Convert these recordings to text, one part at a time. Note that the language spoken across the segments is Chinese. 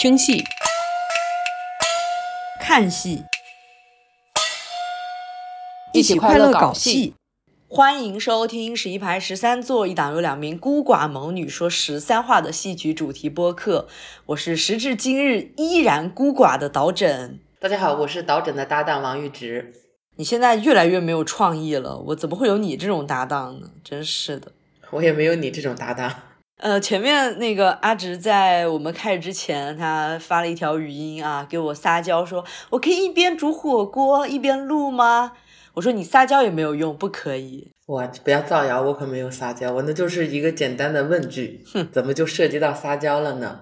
听戏、看戏，一起快乐搞戏。欢迎收听十一排十三座一档由两名孤寡猛女说十三话的戏曲主题播客。我是时至今日依然孤寡的导诊。大家好，我是导诊的搭档王玉直。你现在越来越没有创意了，我怎么会有你这种搭档呢？真是的，我也没有你这种搭档。呃，前面那个阿直在我们开始之前，他发了一条语音啊，给我撒娇说：“我可以一边煮火锅一边录吗？”我说：“你撒娇也没有用，不可以。”我不要造谣，我可没有撒娇，我那就是一个简单的问句。哼，怎么就涉及到撒娇了呢？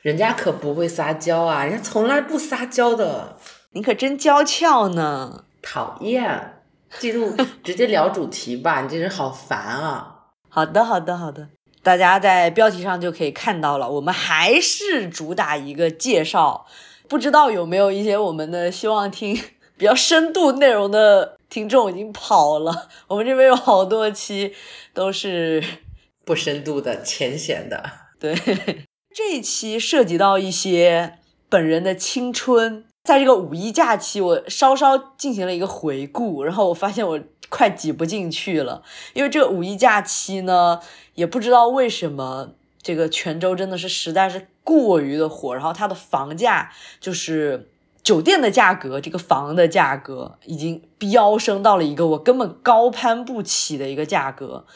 人家可不会撒娇啊，人家从来不撒娇的。你可真娇俏呢。讨厌，记住直接聊主题吧，你这人好烦啊。好的，好的，好的。大家在标题上就可以看到了，我们还是主打一个介绍。不知道有没有一些我们的希望听 比较深度内容的听众已经跑了？我们这边有好多期都是 不深度的、浅显的。对，这一期涉及到一些本人的青春，在这个五一假期，我稍稍进行了一个回顾，然后我发现我。快挤不进去了，因为这个五一假期呢，也不知道为什么这个泉州真的是实在是过于的火，然后它的房价就是酒店的价格，这个房的价格已经飙升到了一个我根本高攀不起的一个价格，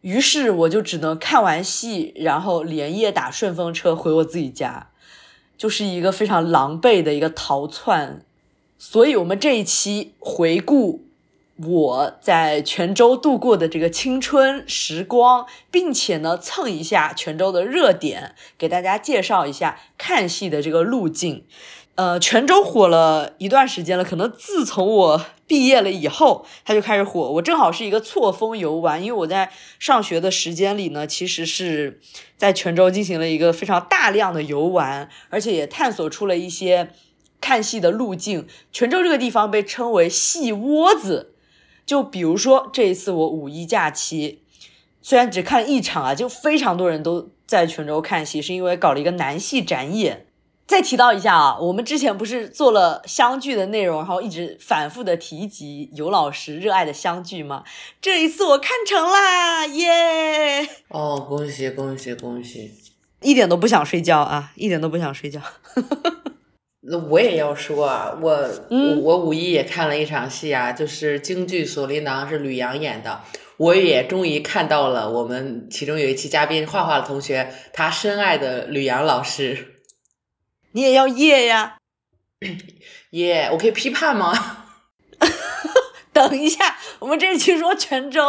于是我就只能看完戏，然后连夜打顺风车回我自己家，就是一个非常狼狈的一个逃窜，所以我们这一期回顾。我在泉州度过的这个青春时光，并且呢蹭一下泉州的热点，给大家介绍一下看戏的这个路径。呃，泉州火了一段时间了，可能自从我毕业了以后，它就开始火。我正好是一个错峰游玩，因为我在上学的时间里呢，其实是在泉州进行了一个非常大量的游玩，而且也探索出了一些看戏的路径。泉州这个地方被称为戏窝子。就比如说这一次我五一假期，虽然只看了一场啊，就非常多人都在泉州看戏，是因为搞了一个南戏展演。再提到一下啊，我们之前不是做了相聚的内容，然后一直反复的提及尤老师热爱的相聚吗？这一次我看成啦，耶！哦，恭喜恭喜恭喜！一点都不想睡觉啊，一点都不想睡觉。那我也要说啊，我我我五一也看了一场戏啊，就是京剧《锁麟囊》是吕阳演的，我也终于看到了我们其中有一期嘉宾画画的同学，他深爱的吕阳老师。你也要耶呀？耶，我可以批判吗？等一下，我们这期说泉州。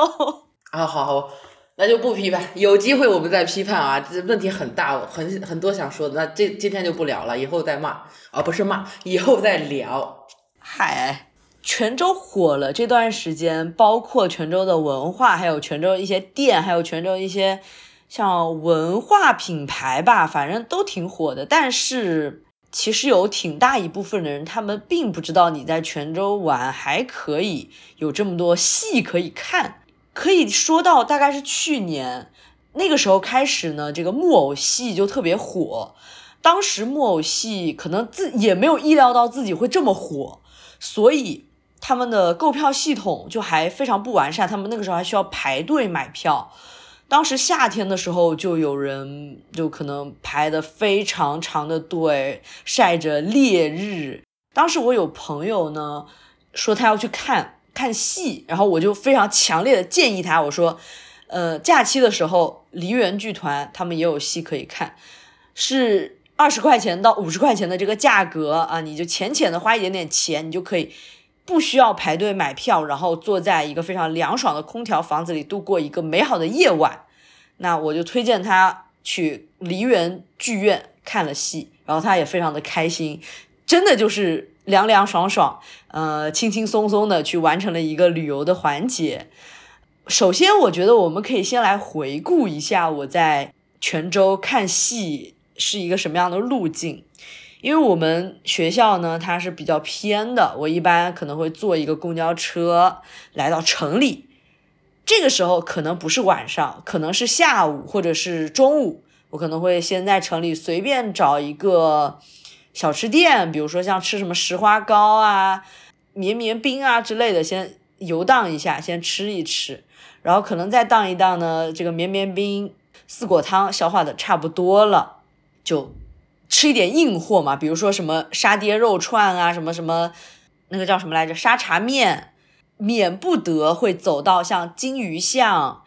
啊，好好。那就不批判，有机会我们再批判啊！这问题很大，很很多想说的。那这今天就不聊了，以后再骂啊，不是骂，以后再聊。嗨，泉州火了这段时间，包括泉州的文化，还有泉州一些店，还有泉州一些像文化品牌吧，反正都挺火的。但是其实有挺大一部分的人，他们并不知道你在泉州玩还可以有这么多戏可以看。可以说到大概是去年那个时候开始呢，这个木偶戏就特别火。当时木偶戏可能自也没有意料到自己会这么火，所以他们的购票系统就还非常不完善。他们那个时候还需要排队买票。当时夏天的时候，就有人就可能排的非常长的队，晒着烈日。当时我有朋友呢，说他要去看。看戏，然后我就非常强烈的建议他，我说，呃，假期的时候，梨园剧团他们也有戏可以看，是二十块钱到五十块钱的这个价格啊，你就浅浅的花一点点钱，你就可以不需要排队买票，然后坐在一个非常凉爽的空调房子里度过一个美好的夜晚。那我就推荐他去梨园剧院看了戏，然后他也非常的开心，真的就是。凉凉爽爽，呃，轻轻松松的去完成了一个旅游的环节。首先，我觉得我们可以先来回顾一下我在泉州看戏是一个什么样的路径。因为我们学校呢，它是比较偏的，我一般可能会坐一个公交车来到城里。这个时候可能不是晚上，可能是下午或者是中午，我可能会先在城里随便找一个小吃店，比如说像吃什么石花糕啊、绵绵冰啊之类的，先游荡一下，先吃一吃，然后可能再荡一荡呢，这个绵绵冰、四果汤消化的差不多了，就吃一点硬货嘛，比如说什么沙爹肉串啊，什么什么那个叫什么来着，沙茶面。免不得会走到像金鱼巷、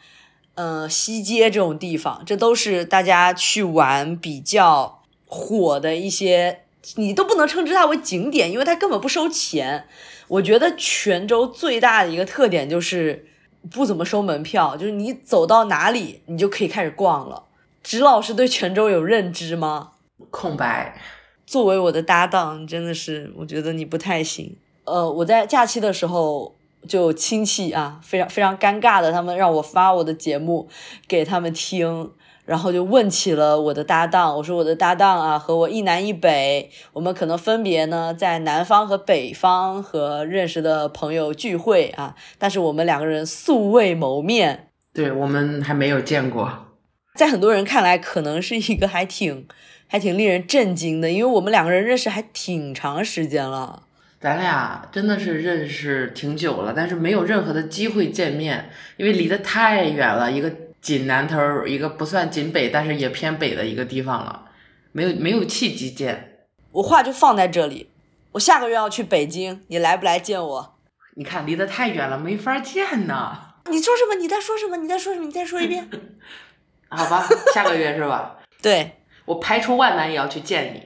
呃西街这种地方，这都是大家去玩比较火的一些，你都不能称之它为景点，因为它根本不收钱。我觉得泉州最大的一个特点就是不怎么收门票，就是你走到哪里你就可以开始逛了。直老师对泉州有认知吗？空白。作为我的搭档，真的是我觉得你不太行。呃，我在假期的时候。就亲戚啊，非常非常尴尬的，他们让我发我的节目给他们听，然后就问起了我的搭档。我说我的搭档啊，和我一南一北，我们可能分别呢在南方和北方和认识的朋友聚会啊，但是我们两个人素未谋面，对我们还没有见过，在很多人看来，可能是一个还挺还挺令人震惊的，因为我们两个人认识还挺长时间了。咱俩真的是认识挺久了，但是没有任何的机会见面，因为离得太远了，一个紧南头，一个不算锦北，但是也偏北的一个地方了，没有没有契机见。我话就放在这里，我下个月要去北京，你来不来见我？你看离得太远了，没法见呢。你说什么？你在说什么？你在说什么？你再说一遍。好吧，下个月是吧？对，我排除万难也要去见你。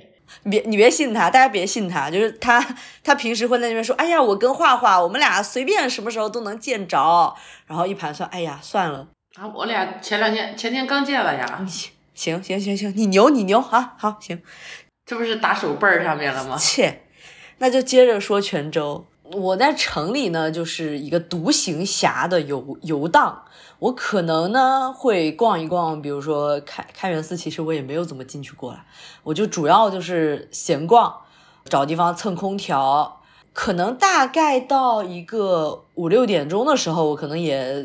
你别你别信他，大家别信他，就是他他平时会在那边说，哎呀，我跟画画，我们俩随便什么时候都能见着，然后一盘算，哎呀，算了啊，我俩前两天前天刚见了呀，行行行行，你牛你牛啊，好行，这不是打手背儿上面了吗？切，那就接着说泉州，我在城里呢，就是一个独行侠的游游荡。我可能呢会逛一逛，比如说开开元寺，其实我也没有怎么进去过了。我就主要就是闲逛，找地方蹭空调。可能大概到一个五六点钟的时候，我可能也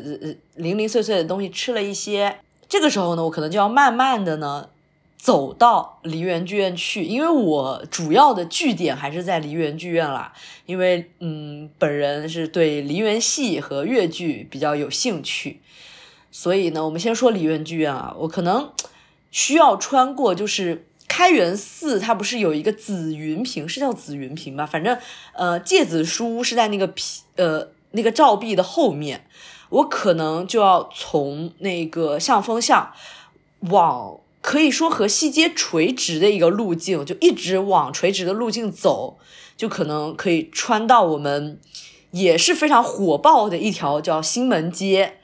零零碎碎的东西吃了一些。这个时候呢，我可能就要慢慢的呢走到梨园剧院去，因为我主要的据点还是在梨园剧院啦。因为嗯，本人是对梨园戏和越剧比较有兴趣。所以呢，我们先说梨园剧院啊，我可能需要穿过，就是开元寺，它不是有一个紫云屏，是叫紫云屏吧？反正呃，芥子书是在那个屏呃那个照壁的后面，我可能就要从那个向风巷往可以说和西街垂直的一个路径，就一直往垂直的路径走，就可能可以穿到我们也是非常火爆的一条叫新门街。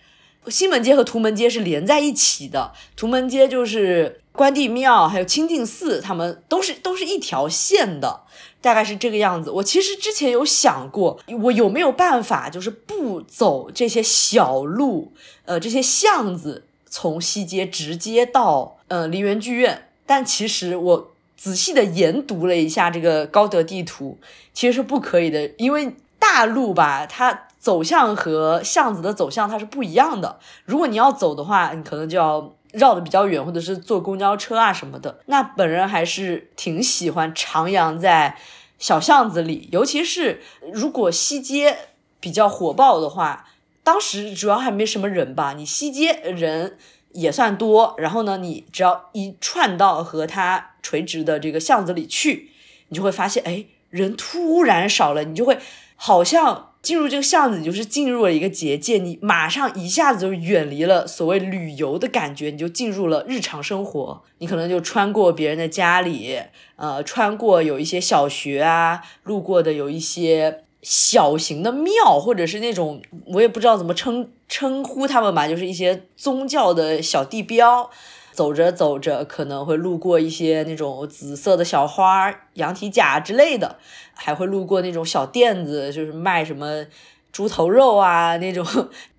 西门街和图门街是连在一起的，图门街就是关帝庙，还有清净寺，他们都是都是一条线的，大概是这个样子。我其实之前有想过，我有没有办法，就是不走这些小路，呃，这些巷子，从西街直接到呃梨园剧院。但其实我仔细的研读了一下这个高德地图，其实是不可以的，因为大路吧，它。走向和巷子的走向它是不一样的。如果你要走的话，你可能就要绕的比较远，或者是坐公交车啊什么的。那本人还是挺喜欢徜徉在小巷子里，尤其是如果西街比较火爆的话，当时主要还没什么人吧，你西街人也算多，然后呢，你只要一串到和它垂直的这个巷子里去，你就会发现，哎，人突然少了，你就会好像。进入这个巷子，你就是进入了一个结界，你马上一下子就远离了所谓旅游的感觉，你就进入了日常生活。你可能就穿过别人的家里，呃，穿过有一些小学啊，路过的有一些小型的庙，或者是那种我也不知道怎么称称呼他们吧，就是一些宗教的小地标。走着走着，可能会路过一些那种紫色的小花、羊蹄甲之类的，还会路过那种小店子，就是卖什么猪头肉啊那种。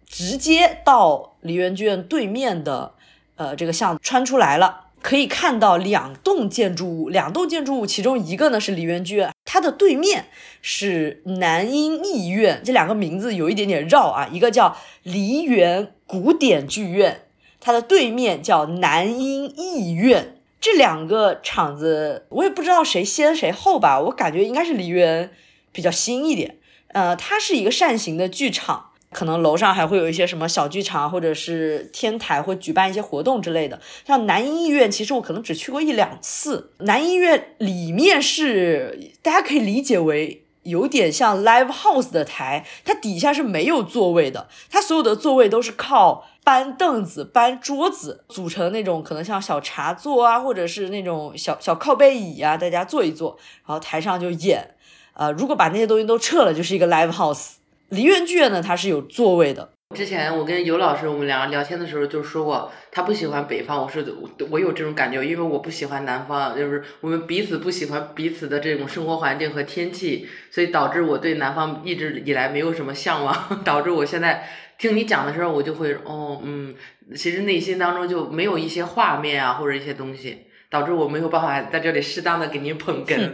直接到梨园剧院对面的，呃，这个巷子穿出来了，可以看到两栋建筑物，两栋建筑物，其中一个呢是梨园剧院，它的对面是南音艺院，这两个名字有一点点绕啊，一个叫梨园古典剧院。它的对面叫南音艺院。这两个场子我也不知道谁先谁后吧，我感觉应该是梨园比较新一点。呃，它是一个扇形的剧场。可能楼上还会有一些什么小剧场，或者是天台会举办一些活动之类的。像南音艺院，其实我可能只去过一两次。南音艺院里面是大家可以理解为有点像 live house 的台，它底下是没有座位的，它所有的座位都是靠搬凳子、搬桌子组成那种，可能像小茶座啊，或者是那种小小靠背椅啊，大家坐一坐，然后台上就演。呃，如果把那些东西都撤了，就是一个 live house。梨园剧院呢，它是有座位的。之前我跟尤老师我们俩聊天的时候就说过，他不喜欢北方。我说我有这种感觉，因为我不喜欢南方，就是我们彼此不喜欢彼此的这种生活环境和天气，所以导致我对南方一直以来没有什么向往，导致我现在听你讲的时候，我就会哦嗯，其实内心当中就没有一些画面啊或者一些东西，导致我没有办法在这里适当的给您捧哏。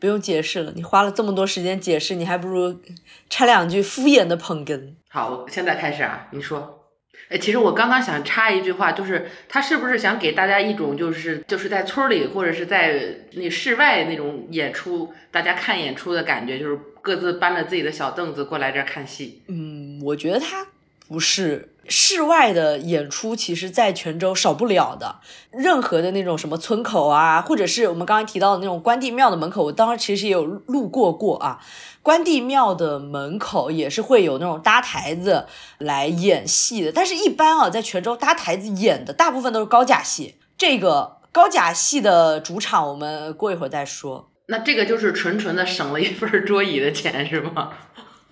不用解释了，你花了这么多时间解释，你还不如插两句敷衍的捧哏。好，现在开始啊，你说，哎，其实我刚刚想插一句话，就是他是不是想给大家一种，就是就是在村里或者是在那室外那种演出，大家看演出的感觉，就是各自搬着自己的小凳子过来这儿看戏。嗯，我觉得他不是。室外的演出，其实在泉州少不了的。任何的那种什么村口啊，或者是我们刚才提到的那种关帝庙的门口，我当时其实也有路过过啊。关帝庙的门口也是会有那种搭台子来演戏的，但是一般啊，在泉州搭台子演的大部分都是高甲戏。这个高甲戏的主场，我们过一会儿再说。那这个就是纯纯的省了一份桌椅的钱，是吗？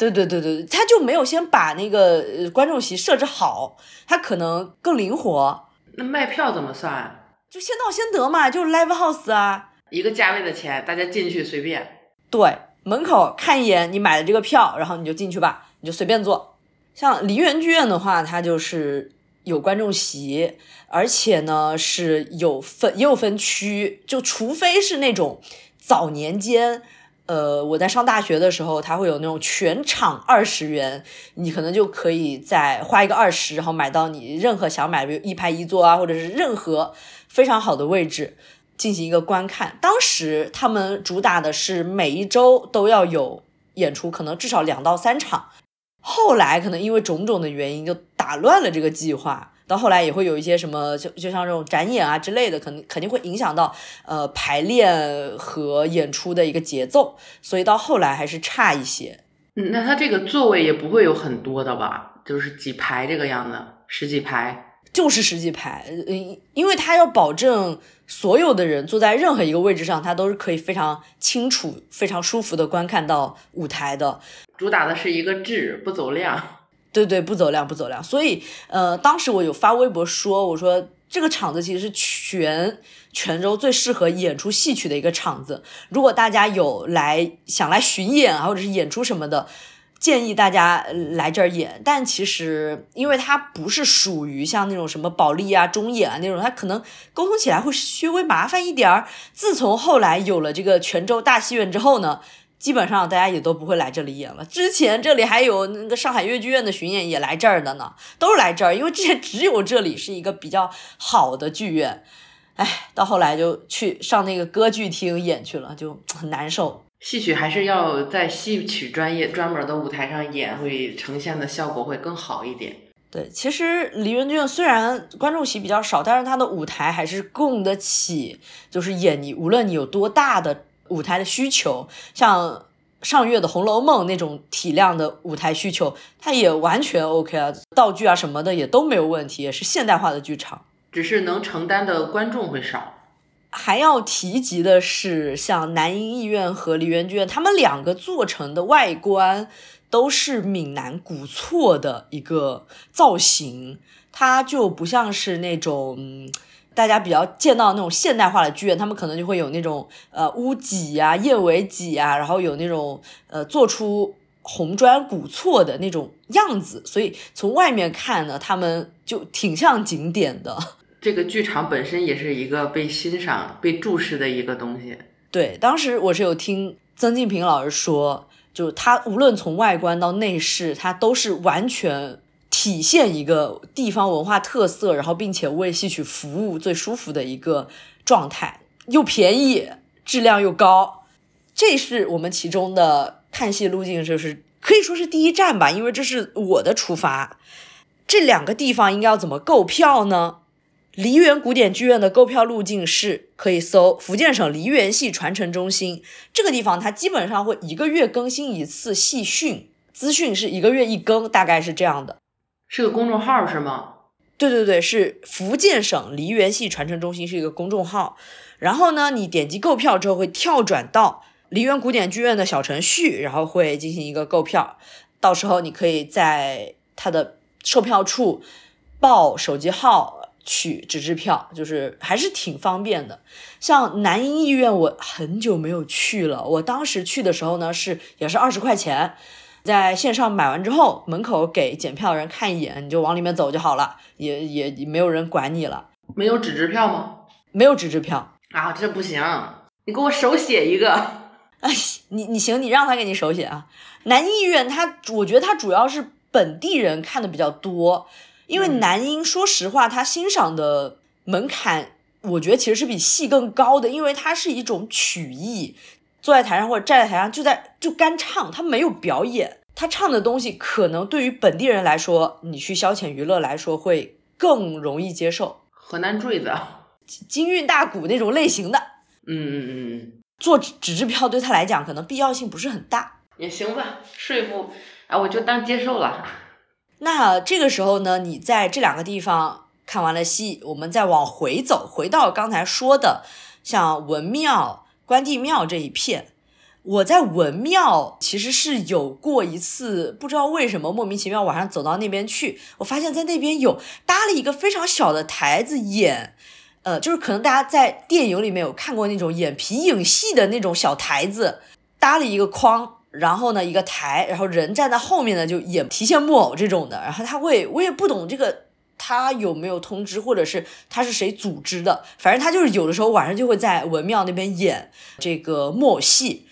对对对对，他就没有先把那个观众席设置好，他可能更灵活。那卖票怎么算？就先到先得嘛，就是 live house 啊，一个价位的钱，大家进去随便。对，门口看一眼你买的这个票，然后你就进去吧，你就随便坐。像梨园剧院的话，它就是有观众席，而且呢是有分也有分区，就除非是那种早年间。呃，我在上大学的时候，它会有那种全场二十元，你可能就可以再花一个二十，然后买到你任何想买，比如一排一座啊，或者是任何非常好的位置进行一个观看。当时他们主打的是每一周都要有演出，可能至少两到三场。后来可能因为种种的原因，就打乱了这个计划。到后来也会有一些什么，就就像这种展演啊之类的，肯定肯定会影响到呃排练和演出的一个节奏，所以到后来还是差一些。嗯，那他这个座位也不会有很多的吧？就是几排这个样子，十几排，就是十几排。嗯，因为他要保证所有的人坐在任何一个位置上，他都是可以非常清楚、非常舒服的观看到舞台的。主打的是一个质，不走量。对对，不走量不走量，所以呃，当时我有发微博说，我说这个场子其实是全泉州最适合演出戏曲的一个场子。如果大家有来想来巡演啊，或者是演出什么的，建议大家来这儿演。但其实因为它不是属于像那种什么保利啊、中演啊那种，它可能沟通起来会稍微麻烦一点儿。自从后来有了这个泉州大戏院之后呢。基本上大家也都不会来这里演了。之前这里还有那个上海越剧院的巡演也来这儿的呢，都是来这儿，因为之前只有这里是一个比较好的剧院。哎，到后来就去上那个歌剧厅演去了，就很难受。戏曲还是要在戏曲专业专门的舞台上演，会呈现的效果会更好一点。对，其实梨园剧院虽然观众席比较少，但是它的舞台还是供得起，就是演你无论你有多大的。舞台的需求，像上月的《红楼梦》那种体量的舞台需求，它也完全 OK 啊，道具啊什么的也都没有问题，也是现代化的剧场，只是能承担的观众会少。还要提及的是，像南音艺院和梨园剧院，他们两个做成的外观都是闽南古厝的一个造型，它就不像是那种。大家比较见到那种现代化的剧院，他们可能就会有那种呃屋脊啊、燕尾脊啊，然后有那种呃做出红砖古厝的那种样子，所以从外面看呢，他们就挺像景点的。这个剧场本身也是一个被欣赏、被注视的一个东西。对，当时我是有听曾静平老师说，就是他无论从外观到内饰，他都是完全。体现一个地方文化特色，然后并且为戏曲服务最舒服的一个状态，又便宜，质量又高，这是我们其中的看戏路径，就是可以说是第一站吧，因为这是我的出发。这两个地方应该要怎么购票呢？梨园古典剧院的购票路径是可以搜福建省梨园戏传承中心这个地方，它基本上会一个月更新一次戏讯资讯，是一个月一更，大概是这样的。是个公众号是吗？对对对，是福建省梨园戏传承中心是一个公众号。然后呢，你点击购票之后会跳转到梨园古典剧院的小程序，然后会进行一个购票。到时候你可以在它的售票处报手机号。取纸质票就是还是挺方便的，像南音艺院我很久没有去了，我当时去的时候呢是也是二十块钱，在线上买完之后，门口给检票的人看一眼，你就往里面走就好了，也也没有人管你了。没有纸质票吗？没有纸质票啊，这不行，你给我手写一个。哎，你你行，你让他给你手写啊。南音艺院他，我觉得他主要是本地人看的比较多。因为男音，说实话，他欣赏的门槛，我觉得其实是比戏更高的，因为它是一种曲艺，坐在台上或者站在台上就在就干唱，他没有表演，他唱的东西可能对于本地人来说，你去消遣娱乐来说会更容易接受。河南坠子、京韵大鼓那种类型的，嗯嗯嗯嗯，做纸纸质票对他来讲可能必要性不是很大，也行吧，说服啊，我就当接受了。那这个时候呢，你在这两个地方看完了戏，我们再往回走，回到刚才说的像文庙、关帝庙这一片。我在文庙其实是有过一次，不知道为什么莫名其妙晚上走到那边去，我发现在那边有搭了一个非常小的台子演，呃，就是可能大家在电影里面有看过那种演皮影戏的那种小台子，搭了一个框。然后呢，一个台，然后人站在后面呢，就演提线木偶这种的。然后他会，我也不懂这个，他有没有通知，或者是他是谁组织的？反正他就是有的时候晚上就会在文庙那边演这个木偶戏。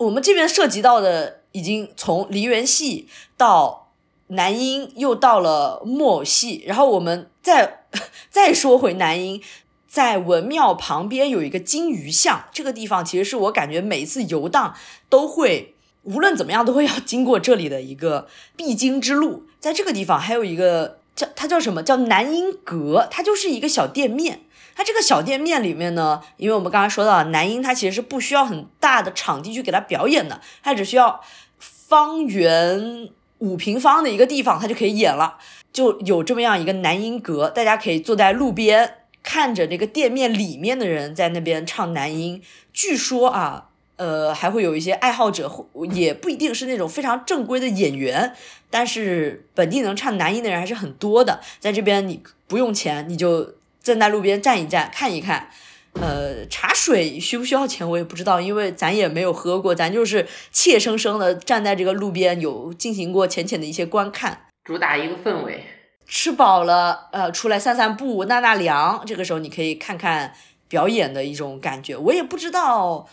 我们这边涉及到的已经从梨园戏到南音，又到了木偶戏。然后我们再 再说回南音。在文庙旁边有一个金鱼巷，这个地方其实是我感觉每一次游荡都会，无论怎么样都会要经过这里的一个必经之路。在这个地方还有一个叫它叫什么叫南音阁，它就是一个小店面。它这个小店面里面呢，因为我们刚才说到南音，它其实是不需要很大的场地去给它表演的，它只需要方圆五平方的一个地方，它就可以演了。就有这么样一个南音阁，大家可以坐在路边。看着那个店面里面的人在那边唱男音，据说啊，呃，还会有一些爱好者，也不一定是那种非常正规的演员，但是本地能唱男音的人还是很多的。在这边你不用钱，你就站在路边站一站，看一看。呃，茶水需不需要钱我也不知道，因为咱也没有喝过，咱就是怯生生的站在这个路边，有进行过浅浅的一些观看，主打一个氛围。吃饱了，呃，出来散散步、纳纳凉。这个时候你可以看看表演的一种感觉。我也不知道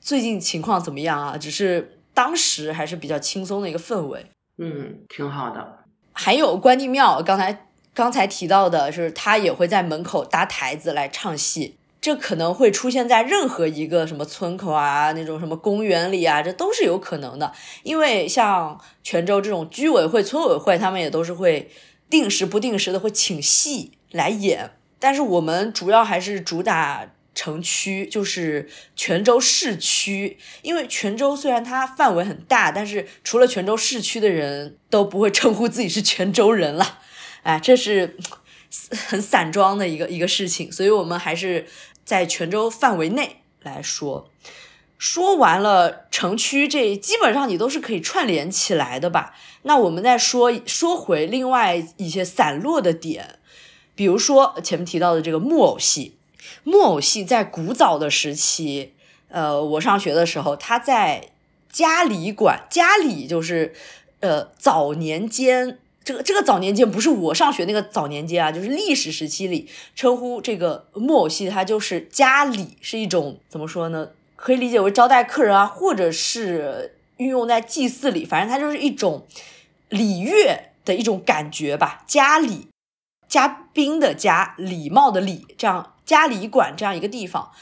最近情况怎么样啊，只是当时还是比较轻松的一个氛围。嗯，挺好的。还有关帝庙，刚才刚才提到的是，他也会在门口搭台子来唱戏。这可能会出现在任何一个什么村口啊，那种什么公园里啊，这都是有可能的。因为像泉州这种居委会、村委会，他们也都是会。定时不定时的会请戏来演，但是我们主要还是主打城区，就是泉州市区。因为泉州虽然它范围很大，但是除了泉州市区的人都不会称呼自己是泉州人了，哎，这是很散装的一个一个事情。所以我们还是在泉州范围内来说。说完了城区，这基本上你都是可以串联起来的吧？那我们再说说回另外一些散落的点，比如说前面提到的这个木偶戏。木偶戏在古早的时期，呃，我上学的时候，它在家里馆，家里就是呃早年间，这个这个早年间不是我上学那个早年间啊，就是历史时期里称呼这个木偶戏，它就是家里是一种怎么说呢？可以理解为招待客人啊，或者是运用在祭祀里，反正它就是一种礼乐的一种感觉吧。家里，嘉宾的家，礼貌的礼，这样家里馆这样一个地方，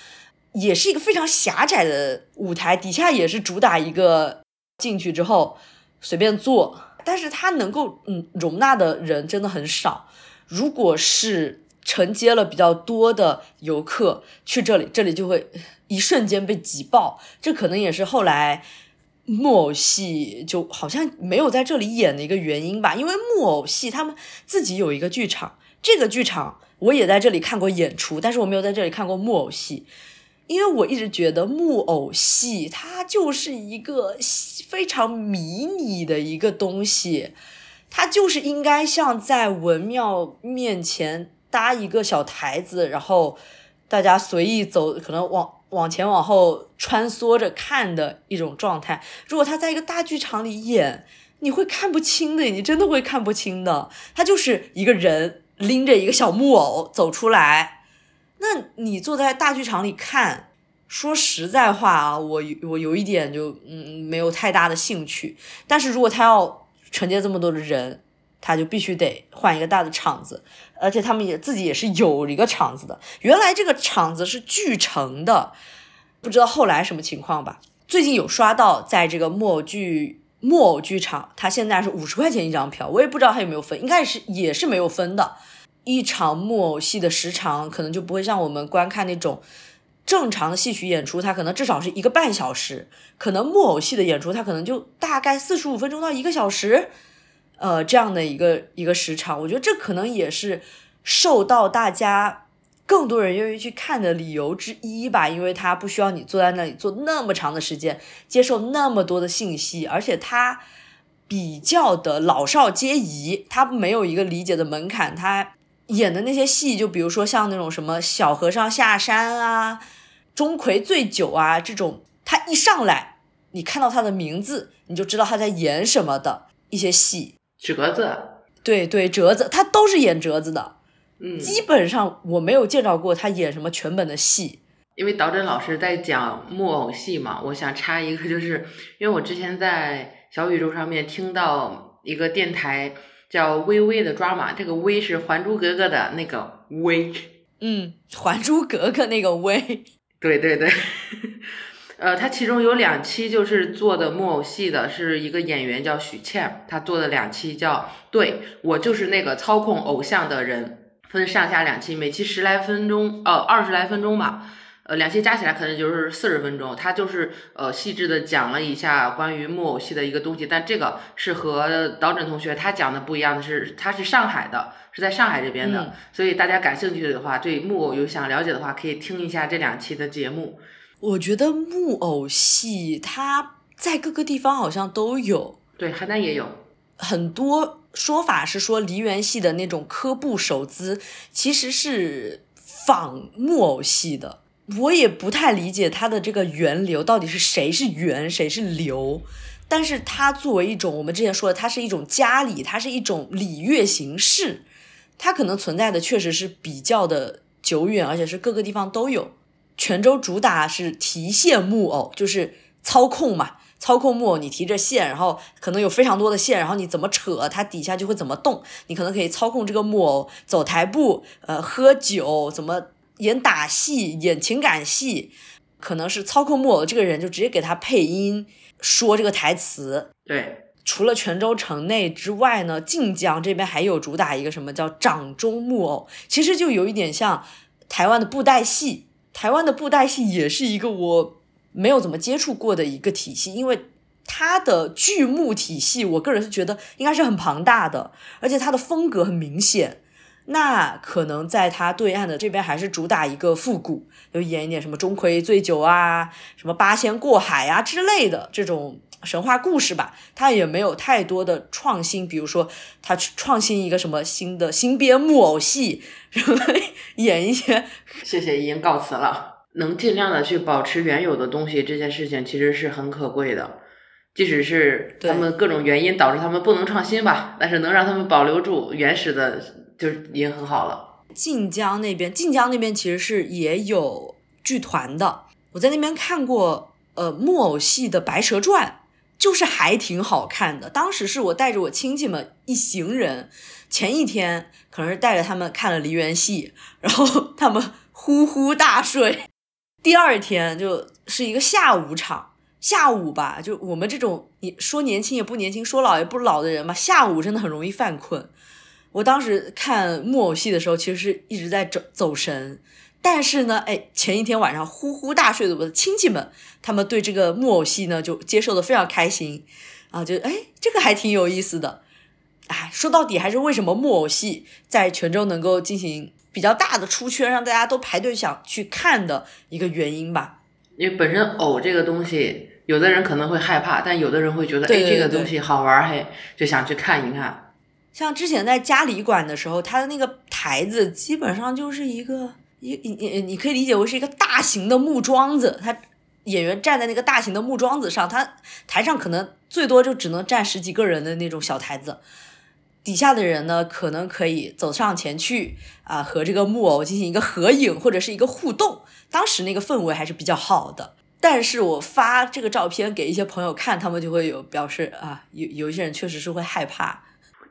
也是一个非常狭窄的舞台，底下也是主打一个进去之后随便坐，但是它能够嗯容纳的人真的很少。如果是承接了比较多的游客去这里，这里就会一瞬间被挤爆。这可能也是后来木偶戏就好像没有在这里演的一个原因吧。因为木偶戏他们自己有一个剧场，这个剧场我也在这里看过演出，但是我没有在这里看过木偶戏。因为我一直觉得木偶戏它就是一个非常迷你的一个东西，它就是应该像在文庙面前。搭一个小台子，然后大家随意走，可能往往前往后穿梭着看的一种状态。如果他在一个大剧场里演，你会看不清的，你真的会看不清的。他就是一个人拎着一个小木偶走出来，那你坐在大剧场里看，说实在话啊，我我有一点就嗯没有太大的兴趣。但是如果他要承接这么多的人，他就必须得换一个大的场子，而且他们也自己也是有一个场子的。原来这个场子是巨城的，不知道后来什么情况吧。最近有刷到，在这个木偶剧木偶剧场，它现在是五十块钱一张票，我也不知道它有没有分，应该是也是没有分的。一场木偶戏的时长可能就不会像我们观看那种正常的戏曲演出，它可能至少是一个半小时，可能木偶戏的演出它可能就大概四十五分钟到一个小时。呃，这样的一个一个时长，我觉得这可能也是受到大家更多人愿意去看的理由之一吧，因为它不需要你坐在那里坐那么长的时间，接受那么多的信息，而且它比较的老少皆宜，它没有一个理解的门槛。它演的那些戏，就比如说像那种什么小和尚下山啊、钟馗醉酒啊这种，他一上来，你看到他的名字，你就知道他在演什么的一些戏。折子，对对，折子，他都是演折子的，嗯，基本上我没有见到过他演什么全本的戏。因为导诊老师在讲木偶戏嘛，我想插一个，就是因为我之前在小宇宙上面听到一个电台叫微微的抓马，这个微是《还珠格格》的那个微，嗯，《还珠格格》那个微，对对对。呃，他其中有两期就是做的木偶戏的，是一个演员叫许倩，他做的两期叫对我就是那个操控偶像的人，分上下两期，每期十来分钟，呃，二十来分钟吧，呃，两期加起来可能就是四十分钟。他就是呃细致的讲了一下关于木偶戏的一个东西，但这个是和导诊同学他讲的不一样的是，他是上海的，是在上海这边的，所以大家感兴趣的话，对木偶有想了解的话，可以听一下这两期的节目。我觉得木偶戏它在各个地方好像都有，对，邯郸也有很多说法是说梨园戏的那种科布手姿其实是仿木偶戏的，我也不太理解它的这个源流到底是谁是源谁是流，但是它作为一种我们之前说的，它是一种家礼，它是一种礼乐形式，它可能存在的确实是比较的久远，而且是各个地方都有。泉州主打是提线木偶，就是操控嘛，操控木偶，你提着线，然后可能有非常多的线，然后你怎么扯，它底下就会怎么动。你可能可以操控这个木偶走台步，呃，喝酒，怎么演打戏，演情感戏，可能是操控木偶这个人就直接给他配音，说这个台词。对，除了泉州城内之外呢，晋江这边还有主打一个什么叫掌中木偶，其实就有一点像台湾的布袋戏。台湾的布袋戏也是一个我没有怎么接触过的一个体系，因为它的剧目体系，我个人是觉得应该是很庞大的，而且它的风格很明显。那可能在它对岸的这边还是主打一个复古，就演一点什么钟馗醉酒啊，什么八仙过海啊之类的这种神话故事吧。它也没有太多的创新，比如说它创新一个什么新的新编木偶戏。什么 演一些，谢谢，已经告辞了。能尽量的去保持原有的东西，这件事情其实是很可贵的。即使是他们各种原因导致他们不能创新吧，但是能让他们保留住原始的，就已经很好了。晋江那边，晋江那边其实是也有剧团的。我在那边看过，呃，木偶戏的《白蛇传》，就是还挺好看的。当时是我带着我亲戚们一行人，前一天可能是带着他们看了梨园戏，然后他们呼呼大睡。第二天就是一个下午场，下午吧，就我们这种你说年轻也不年轻，说老也不老的人嘛，下午真的很容易犯困。我当时看木偶戏的时候，其实是一直在走走神。但是呢，哎，前一天晚上呼呼大睡的我的亲戚们，他们对这个木偶戏呢就接受的非常开心，啊，就哎，这个还挺有意思的。哎，说到底还是为什么木偶戏在泉州能够进行比较大的出圈，让大家都排队想去看的一个原因吧。因为本身偶这个东西，有的人可能会害怕，但有的人会觉得，哎，这个东西好玩，嘿，就想去看一看。像之前在家里馆的时候，它的那个台子基本上就是一个。一你你你可以理解为是一个大型的木桩子，他演员站在那个大型的木桩子上，他台上可能最多就只能站十几个人的那种小台子，底下的人呢可能可以走上前去啊，和这个木偶进行一个合影或者是一个互动，当时那个氛围还是比较好的。但是我发这个照片给一些朋友看，他们就会有表示啊，有有一些人确实是会害怕，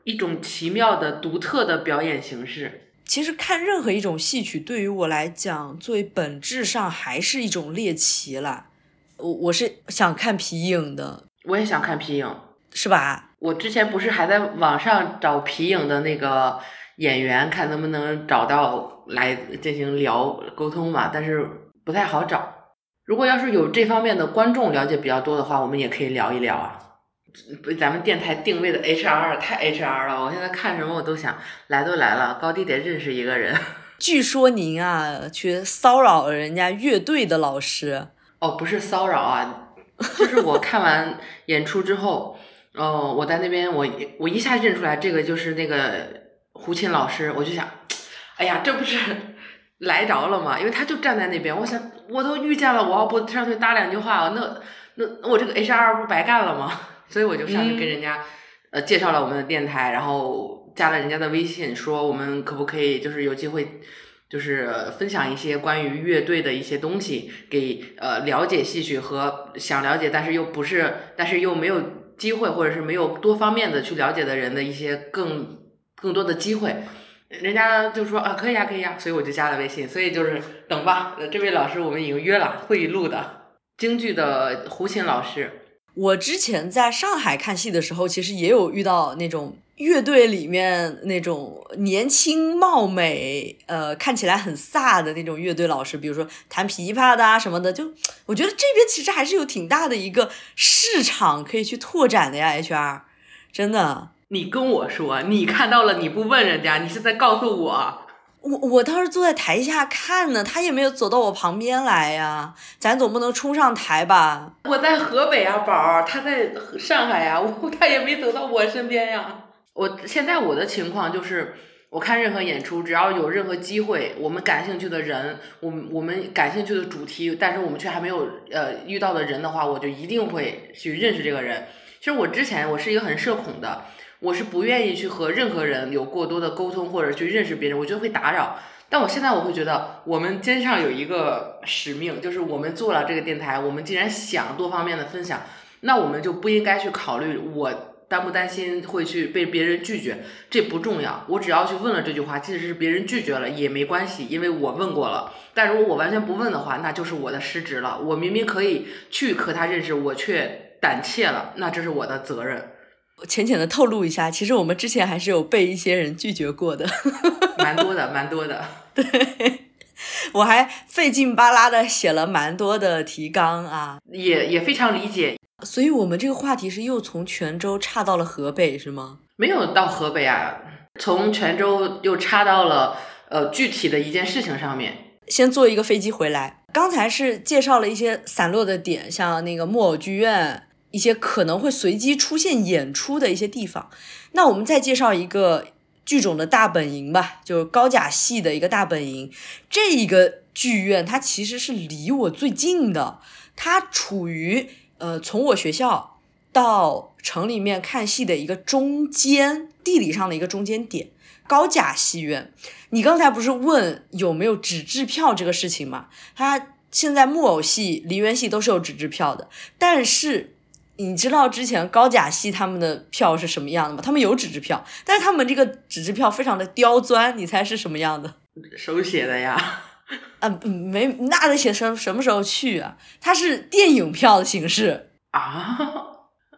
一种奇妙的独特的表演形式。其实看任何一种戏曲，对于我来讲，最本质上还是一种猎奇了。我我是想看皮影的，我也想看皮影，是吧？我之前不是还在网上找皮影的那个演员，看能不能找到来进行聊沟通嘛？但是不太好找。如果要是有这方面的观众了解比较多的话，我们也可以聊一聊啊。不，咱们电台定位的 HR 太 HR 了。我现在看什么我都想来都来了，高低得认识一个人。据说您啊，去骚扰人家乐队的老师。哦，不是骚扰啊，就是我看完演出之后，哦，我在那边，我我一下认出来这个就是那个胡琴老师，我就想，哎呀，这不是 来着了吗？因为他就站在那边，我想我都遇见了，我要不上去搭两句话，那那我这个 HR 不白干了吗？所以我就上去跟人家，呃，介绍了我们的电台，然后加了人家的微信，说我们可不可以就是有机会，就是分享一些关于乐队的一些东西，给呃了解戏曲和想了解但是又不是，但是又没有机会或者是没有多方面的去了解的人的一些更更多的机会。人家就说啊，可以呀，可以呀，所以我就加了微信。所以就是等吧，这位老师我们已经约了会议录的京剧的胡琴老师。我之前在上海看戏的时候，其实也有遇到那种乐队里面那种年轻貌美，呃，看起来很飒的那种乐队老师，比如说弹琵琶的啊什么的。就我觉得这边其实还是有挺大的一个市场可以去拓展的呀，HR，真的。你跟我说你看到了，你不问人家，你是在告诉我。我我倒是坐在台下看呢，他也没有走到我旁边来呀。咱总不能冲上台吧？我在河北啊，宝儿，他在上海呀，我他也没走到我身边呀。我现在我的情况就是，我看任何演出，只要有任何机会，我们感兴趣的人，我们我们感兴趣的主题，但是我们却还没有呃遇到的人的话，我就一定会去认识这个人。其实我之前我是一个很社恐的。我是不愿意去和任何人有过多的沟通，或者去认识别人，我觉得会打扰。但我现在我会觉得，我们肩上有一个使命，就是我们做了这个电台，我们既然想多方面的分享，那我们就不应该去考虑我担不担心会去被别人拒绝，这不重要。我只要去问了这句话，即使是别人拒绝了也没关系，因为我问过了。但如果我完全不问的话，那就是我的失职了。我明明可以去和他认识，我却胆怯了，那这是我的责任。浅浅的透露一下，其实我们之前还是有被一些人拒绝过的，蛮多的，蛮多的。对，我还费劲巴拉的写了蛮多的提纲啊，也也非常理解。所以我们这个话题是又从泉州岔到了河北，是吗？没有到河北啊，从泉州又插到了呃具体的一件事情上面。先坐一个飞机回来，刚才是介绍了一些散落的点，像那个木偶剧院。一些可能会随机出现演出的一些地方，那我们再介绍一个剧种的大本营吧，就是高甲戏的一个大本营。这一个剧院它其实是离我最近的，它处于呃从我学校到城里面看戏的一个中间地理上的一个中间点。高甲戏院，你刚才不是问有没有纸质票这个事情吗？它现在木偶戏、梨园戏都是有纸质票的，但是。你知道之前高甲系他们的票是什么样的吗？他们有纸质票，但是他们这个纸质票非常的刁钻，你猜是什么样的？手写的呀？啊，没，那得写什什么时候去啊？它是电影票的形式啊，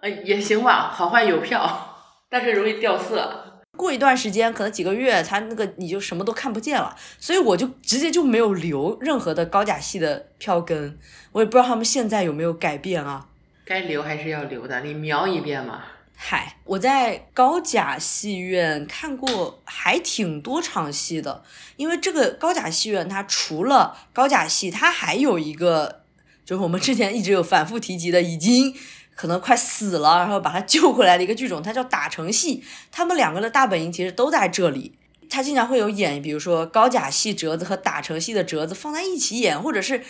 呃，也行吧，好坏有票，但是容易掉色。过一段时间，可能几个月，它那个你就什么都看不见了，所以我就直接就没有留任何的高甲系的票根，我也不知道他们现在有没有改变啊。该留还是要留的，你瞄一遍嘛。嗨，我在高甲戏院看过还挺多场戏的，因为这个高甲戏院它除了高甲戏，它还有一个就是我们之前一直有反复提及的，已经。可能快死了，然后把他救回来的一个剧种，它叫打成戏。他们两个的大本营其实都在这里。他经常会有演，比如说高甲戏折子和打成戏的折子放在一起演，或者是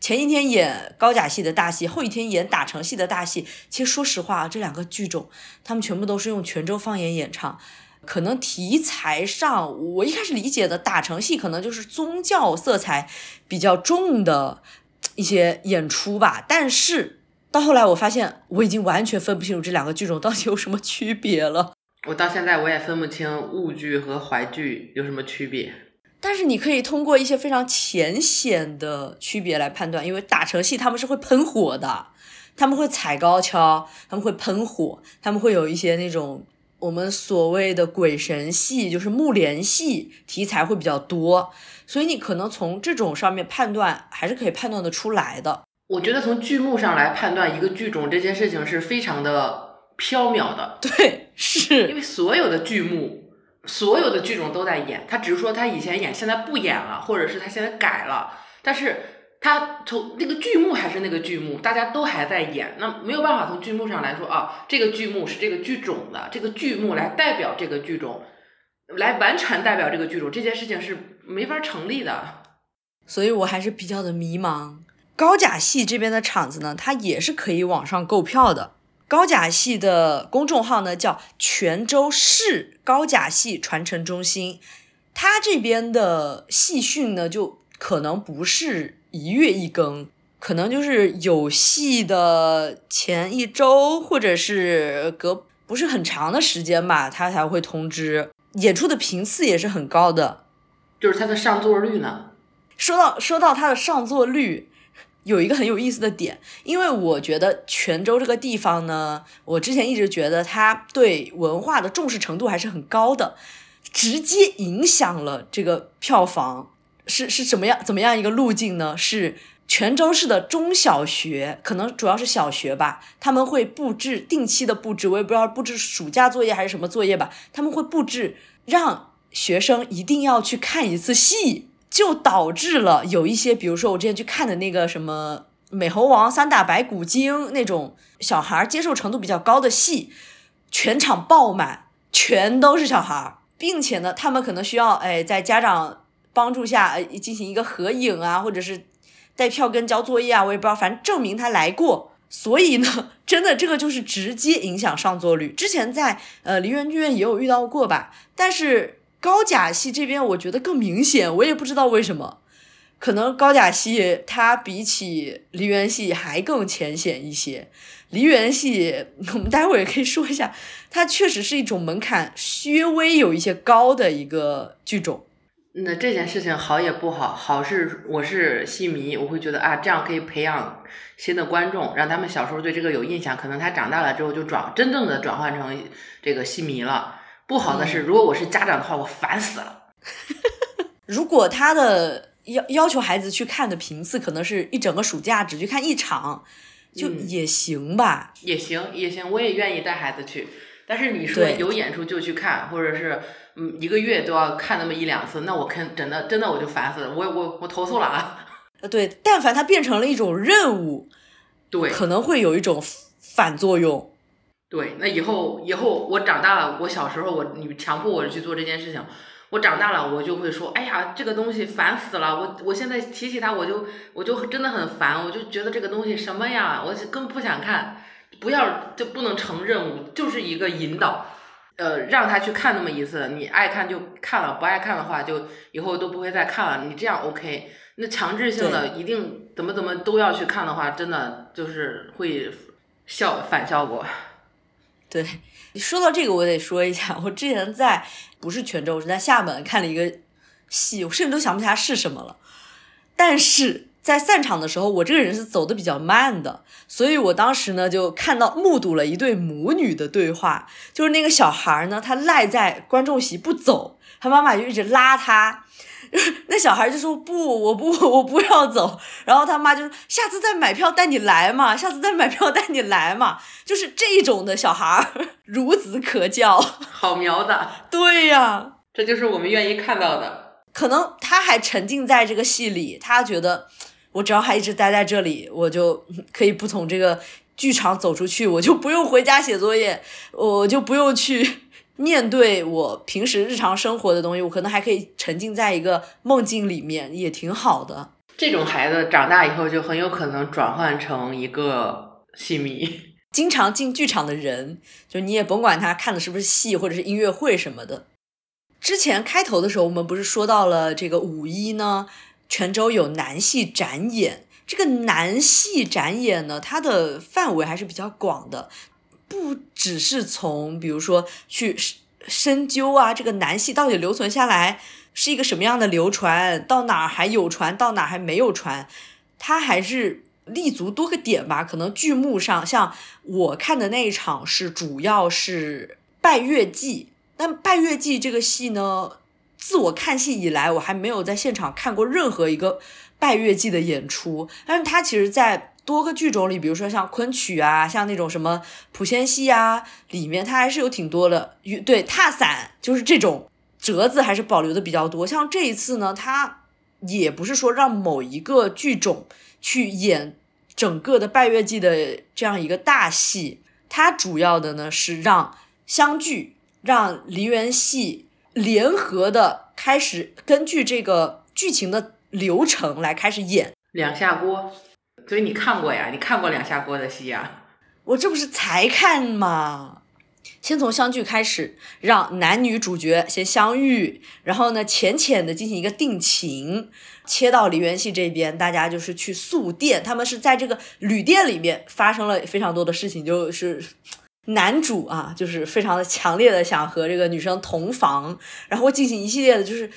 前一天演高甲戏的大戏，后一天演打成戏的大戏。其实说实话，这两个剧种他们全部都是用泉州方言演唱。可能题材上，我一开始理解的打成戏可能就是宗教色彩比较重的一些演出吧，但是。到后来，我发现我已经完全分不清楚这两个剧种到底有什么区别了。我到现在我也分不清误剧和淮剧有什么区别。但是你可以通过一些非常浅显的区别来判断，因为打成戏他们是会喷火的，他们会踩高跷，他们会喷火，他们会有一些那种我们所谓的鬼神戏，就是木莲戏题材会比较多，所以你可能从这种上面判断还是可以判断得出来的。我觉得从剧目上来判断一个剧种这件事情是非常的缥缈的。对，是因为所有的剧目，所有的剧种都在演，他只是说他以前演，现在不演了，或者是他现在改了，但是他从那个剧目还是那个剧目，大家都还在演，那没有办法从剧目上来说啊，这个剧目是这个剧种的，这个剧目来代表这个剧种，来完全代表这个剧种，这件事情是没法成立的。所以我还是比较的迷茫。高甲戏这边的场子呢，它也是可以网上购票的。高甲系的公众号呢叫泉州市高甲系传承中心，它这边的戏训呢就可能不是一月一更，可能就是有戏的前一周或者是隔不是很长的时间吧，它才会通知。演出的频次也是很高的，就是它的上座率呢。说到说到它的上座率。有一个很有意思的点，因为我觉得泉州这个地方呢，我之前一直觉得它对文化的重视程度还是很高的，直接影响了这个票房是是什么样怎么样一个路径呢？是泉州市的中小学，可能主要是小学吧，他们会布置定期的布置，我也不知道布置暑假作业还是什么作业吧，他们会布置让学生一定要去看一次戏。就导致了有一些，比如说我之前去看的那个什么《美猴王三打白骨精》那种小孩接受程度比较高的戏，全场爆满，全都是小孩，并且呢，他们可能需要哎在家长帮助下呃进行一个合影啊，或者是带票根交作业啊，我也不知道，反正证明他来过。所以呢，真的这个就是直接影响上座率。之前在呃梨园剧院也有遇到过吧，但是。高甲戏这边我觉得更明显，我也不知道为什么，可能高甲戏它比起梨园戏还更浅显一些。梨园戏我们待会儿也可以说一下，它确实是一种门槛稍微有一些高的一个剧种。那这件事情好也不好，好是我是戏迷，我会觉得啊，这样可以培养新的观众，让他们小时候对这个有印象，可能他长大了之后就转真正的转换成这个戏迷了。不好的是，如果我是家长的话，我烦死了。如果他的要要求孩子去看的频次可能是一整个暑假只去看一场，就也行吧。也行也行，我也愿意带孩子去。但是你说有演出就去看，或者是嗯一个月都要看那么一两次，那我看真的真的我就烦死了。我我我投诉了啊。呃，对，但凡它变成了一种任务，对，可能会有一种反作用。对，那以后以后我长大了，我小时候我你强迫我去做这件事情，我长大了我就会说，哎呀，这个东西烦死了，我我现在提起它我就我就真的很烦，我就觉得这个东西什么呀，我根本不想看，不要就不能成任务，就是一个引导，呃，让他去看那么一次，你爱看就看了，不爱看的话就以后都不会再看了，你这样 OK，那强制性的一定怎么怎么都要去看的话，真的就是会。效反效果。对，说到这个，我得说一下，我之前在不是泉州，我是在厦门看了一个戏，我甚至都想不起来是什么了。但是在散场的时候，我这个人是走的比较慢的，所以我当时呢就看到目睹了一对母女的对话，就是那个小孩呢，他赖在观众席不走，他妈妈就一直拉他。那小孩就说不，我不，我不要走。然后他妈就说下次再买票带你来嘛，下次再买票带你来嘛。就是这种的小孩，孺子可教，好苗子。对呀，这就是我们愿意看到的。可能他还沉浸在这个戏里，他觉得我只要还一直待在这里，我就可以不从这个剧场走出去，我就不用回家写作业，我就不用去。面对我平时日常生活的东西，我可能还可以沉浸在一个梦境里面，也挺好的。这种孩子长大以后就很有可能转换成一个戏迷，经常进剧场的人，就你也甭管他看的是不是戏或者是音乐会什么的。之前开头的时候，我们不是说到了这个五一呢？泉州有男戏展演，这个男戏展演呢，它的范围还是比较广的。不只是从，比如说去深究啊，这个南戏到底留存下来是一个什么样的流传，到哪儿还有传，到哪儿还没有传，它还是立足多个点吧。可能剧目上，像我看的那一场是主要是拜月祭，那拜月祭这个戏呢，自我看戏以来，我还没有在现场看过任何一个拜月祭的演出，但是它其实，在多个剧种里，比如说像昆曲啊，像那种什么普仙戏啊，里面它还是有挺多的。对，踏伞就是这种折子还是保留的比较多。像这一次呢，它也不是说让某一个剧种去演整个的拜月季的这样一个大戏，它主要的呢是让湘剧、让梨园戏联合的开始根据这个剧情的流程来开始演两下锅。所以你看过呀？你看过两下锅的戏呀？我这不是才看吗？先从相聚开始，让男女主角先相遇，然后呢，浅浅的进行一个定情，切到梨园戏这边，大家就是去宿店，他们是在这个旅店里面发生了非常多的事情，就是男主啊，就是非常的强烈的想和这个女生同房，然后进行一系列的，就是。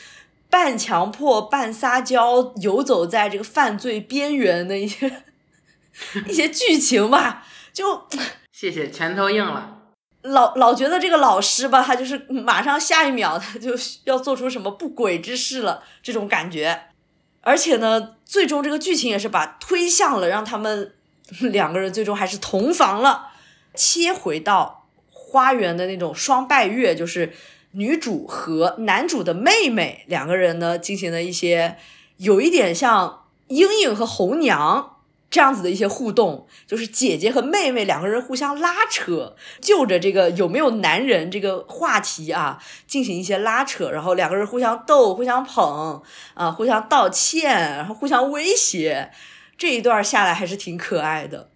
半强迫、半撒娇，游走在这个犯罪边缘的一些 一些剧情吧，就谢谢拳头硬了。老老觉得这个老师吧，他就是马上下一秒他就要做出什么不轨之事了，这种感觉。而且呢，最终这个剧情也是把推向了让他们两个人最终还是同房了。切回到花园的那种双拜月，就是。女主和男主的妹妹两个人呢，进行了一些有一点像莺莺和红娘这样子的一些互动，就是姐姐和妹妹两个人互相拉扯，就着这个有没有男人这个话题啊，进行一些拉扯，然后两个人互相逗、互相捧啊，互相道歉，然后互相威胁，这一段下来还是挺可爱的。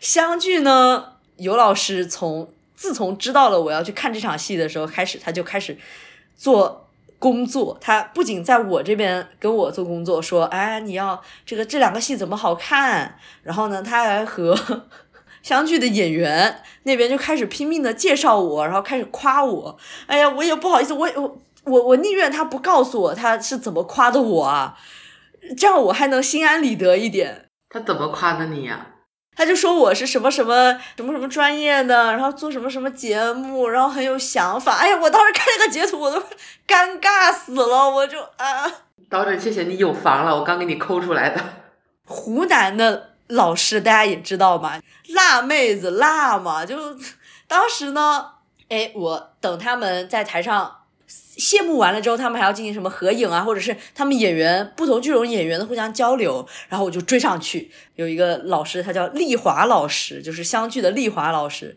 相聚呢，尤老师从。自从知道了我要去看这场戏的时候开始，他就开始做工作。他不仅在我这边跟我做工作，说：“哎，你要这个这两个戏怎么好看？”然后呢，他还和 相聚的演员那边就开始拼命的介绍我，然后开始夸我。哎呀，我也不好意思，我我我我宁愿他不告诉我他是怎么夸的我啊，这样我还能心安理得一点。他怎么夸的你呀？他就说我是什么什么什么什么专业的，然后做什么什么节目，然后很有想法。哎呀，我当时看那个截图，我都尴尬死了，我就啊。导演，谢谢你有房了，我刚给你抠出来的。湖南的老师大家也知道嘛，辣妹子辣嘛，就当时呢，哎，我等他们在台上。谢幕完了之后，他们还要进行什么合影啊，或者是他们演员不同剧种演员的互相交流。然后我就追上去，有一个老师，他叫丽华老师，就是相聚的丽华老师。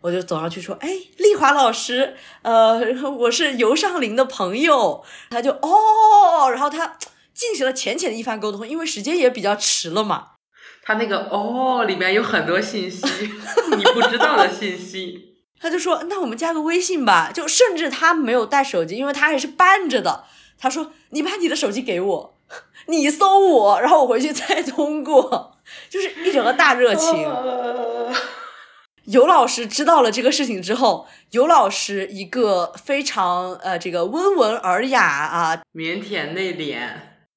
我就走上去说：“哎，丽华老师，呃，我是尤尚林的朋友。”他就哦，然后他进行了浅浅的一番沟通，因为时间也比较迟了嘛。他那个哦里面有很多信息，你不知道的信息。他就说：“那我们加个微信吧。”就甚至他没有带手机，因为他还是伴着的。他说：“你把你的手机给我，你搜我，然后我回去再通过。”就是一整个大热情。尤老师知道了这个事情之后，尤老师一个非常呃这个温文尔雅啊，腼腆内敛、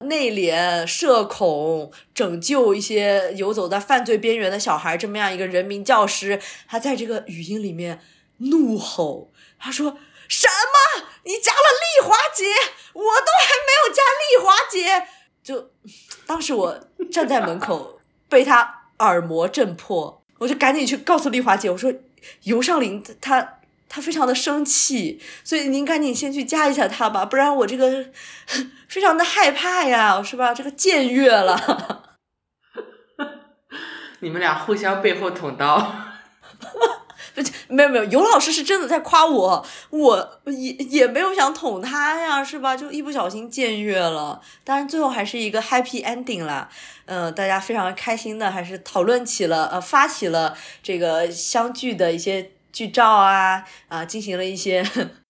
内敛、社恐，拯救一些游走在犯罪边缘的小孩，这么样一个人民教师，他在这个语音里面怒吼，他说：“什么？你加了丽华姐？我都还没有加丽华姐！”就当时我站在门口，被他耳膜震破。我就赶紧去告诉丽华姐，我说尤尚林他他非常的生气，所以您赶紧先去加一下他吧，不然我这个非常的害怕呀，是吧？这个僭越了。你们俩互相背后捅刀。没有没有，尤老师是真的在夸我，我也也没有想捅他呀，是吧？就一不小心僭越了，当然最后还是一个 happy ending 啦。嗯，大家非常开心的，还是讨论起了呃，发起了这个相聚的一些剧照啊啊，进行了一些。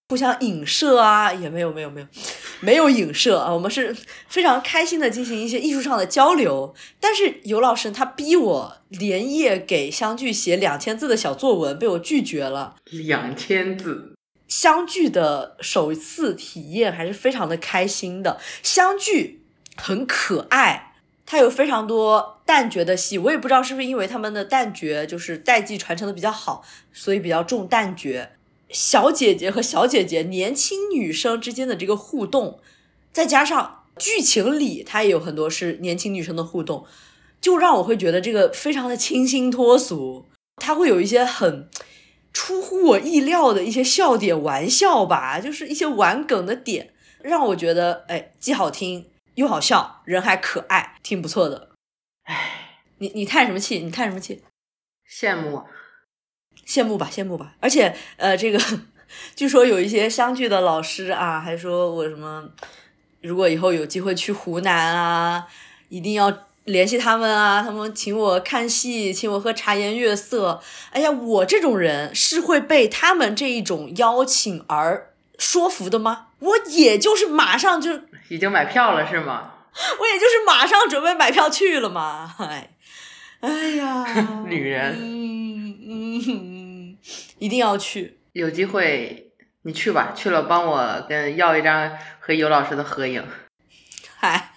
互相影射啊，也没有没有没有，没有影射啊，我们是非常开心的进行一些艺术上的交流。但是尤老师他逼我连夜给相聚写两千字的小作文，被我拒绝了。两千字，相聚的首次体验还是非常的开心的。相聚很可爱，它有非常多旦角的戏，我也不知道是不是因为他们的旦角就是代际传承的比较好，所以比较重旦角。小姐姐和小姐姐，年轻女生之间的这个互动，再加上剧情里它也有很多是年轻女生的互动，就让我会觉得这个非常的清新脱俗。它会有一些很出乎我意料的一些笑点、玩笑吧，就是一些玩梗的点，让我觉得哎，既好听又好笑，人还可爱，挺不错的。哎，你你叹什么气？你叹什么气？羡慕。羡慕吧，羡慕吧，而且，呃，这个据说有一些相聚的老师啊，还说我什么，如果以后有机会去湖南啊，一定要联系他们啊，他们请我看戏，请我喝茶颜悦色。哎呀，我这种人是会被他们这一种邀请而说服的吗？我也就是马上就已经买票了是吗？我也就是马上准备买票去了嘛。哎，哎呀，女人，嗯嗯。一定要去，有机会你去吧，去了帮我跟要一张和尤老师的合影。嗨，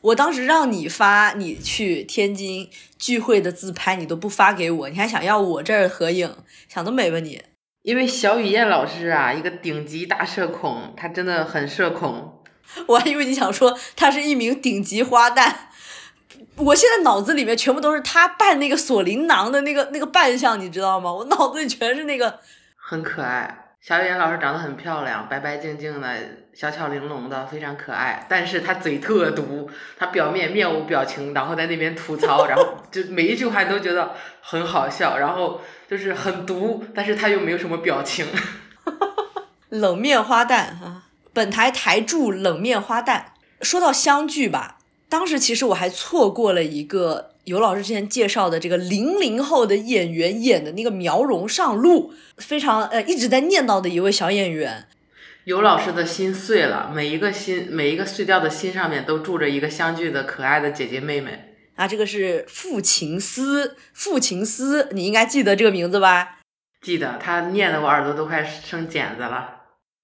我当时让你发你去天津聚会的自拍，你都不发给我，你还想要我这儿合影，想得美吧你？因为小雨燕老师啊，一个顶级大社恐，他真的很社恐。我还以为你想说他是一名顶级花旦，我现在脑子里面全部都是他扮那个锁麟囊的那个那个扮相，你知道吗？我脑子里全是那个，很可爱。小雨老师长得很漂亮，白白净净的，小巧玲珑的，非常可爱。但是他嘴特毒，他表面面无表情，然后在那边吐槽，然后就每一句话都觉得很好笑，然后就是很毒，但是他又没有什么表情。冷面花旦啊，本台台柱冷面花旦。说到相聚吧。当时其实我还错过了一个尤老师之前介绍的这个零零后的演员演的那个苗荣上路，非常呃一直在念叨的一位小演员。尤老师的心碎了，每一个心每一个碎掉的心上面都住着一个相聚的可爱的姐姐妹妹。啊，这个是傅晴思，傅晴思，你应该记得这个名字吧？记得，他念的我耳朵都快生茧子了。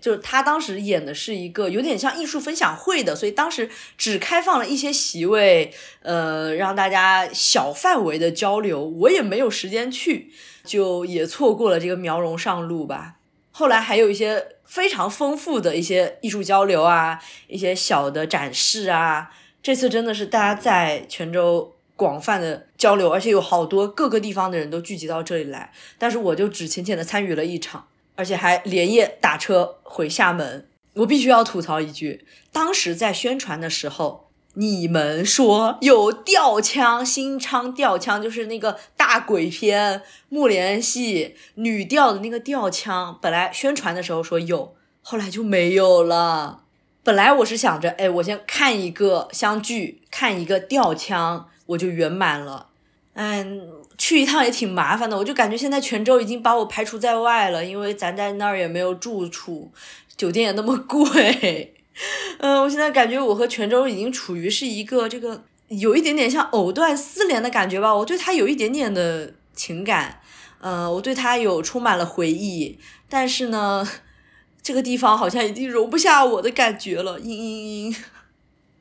就是他当时演的是一个有点像艺术分享会的，所以当时只开放了一些席位，呃，让大家小范围的交流。我也没有时间去，就也错过了这个苗荣上路吧。后来还有一些非常丰富的一些艺术交流啊，一些小的展示啊。这次真的是大家在泉州广泛的交流，而且有好多各个地方的人都聚集到这里来，但是我就只浅浅的参与了一场。而且还连夜打车回厦门，我必须要吐槽一句：当时在宣传的时候，你们说有吊枪，新昌吊枪就是那个大鬼片木莲戏女吊的那个吊枪，本来宣传的时候说有，后来就没有了。本来我是想着，哎，我先看一个相聚，看一个吊枪，我就圆满了。嗯。去一趟也挺麻烦的，我就感觉现在泉州已经把我排除在外了，因为咱在那儿也没有住处，酒店也那么贵。嗯，我现在感觉我和泉州已经处于是一个这个有一点点像藕断丝连的感觉吧，我对他有一点点的情感，呃，我对他有充满了回忆，但是呢，这个地方好像已经容不下我的感觉了。嘤嘤嘤。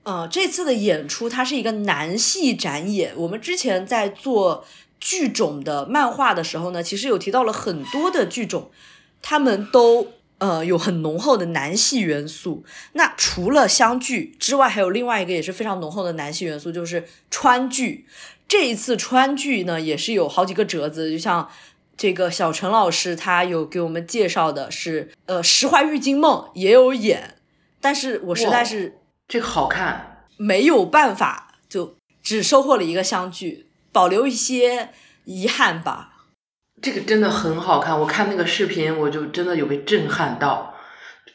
嗯，这次的演出它是一个男系展演。我们之前在做剧种的漫画的时候呢，其实有提到了很多的剧种，他们都呃有很浓厚的男系元素。那除了相剧之外，还有另外一个也是非常浓厚的男系元素，就是川剧。这一次川剧呢，也是有好几个折子，就像这个小陈老师他有给我们介绍的是，呃，《石怀玉惊梦》也有演，但是我实在是。这个好看，没有办法，就只收获了一个相聚，保留一些遗憾吧。这个真的很好看，我看那个视频，我就真的有被震撼到，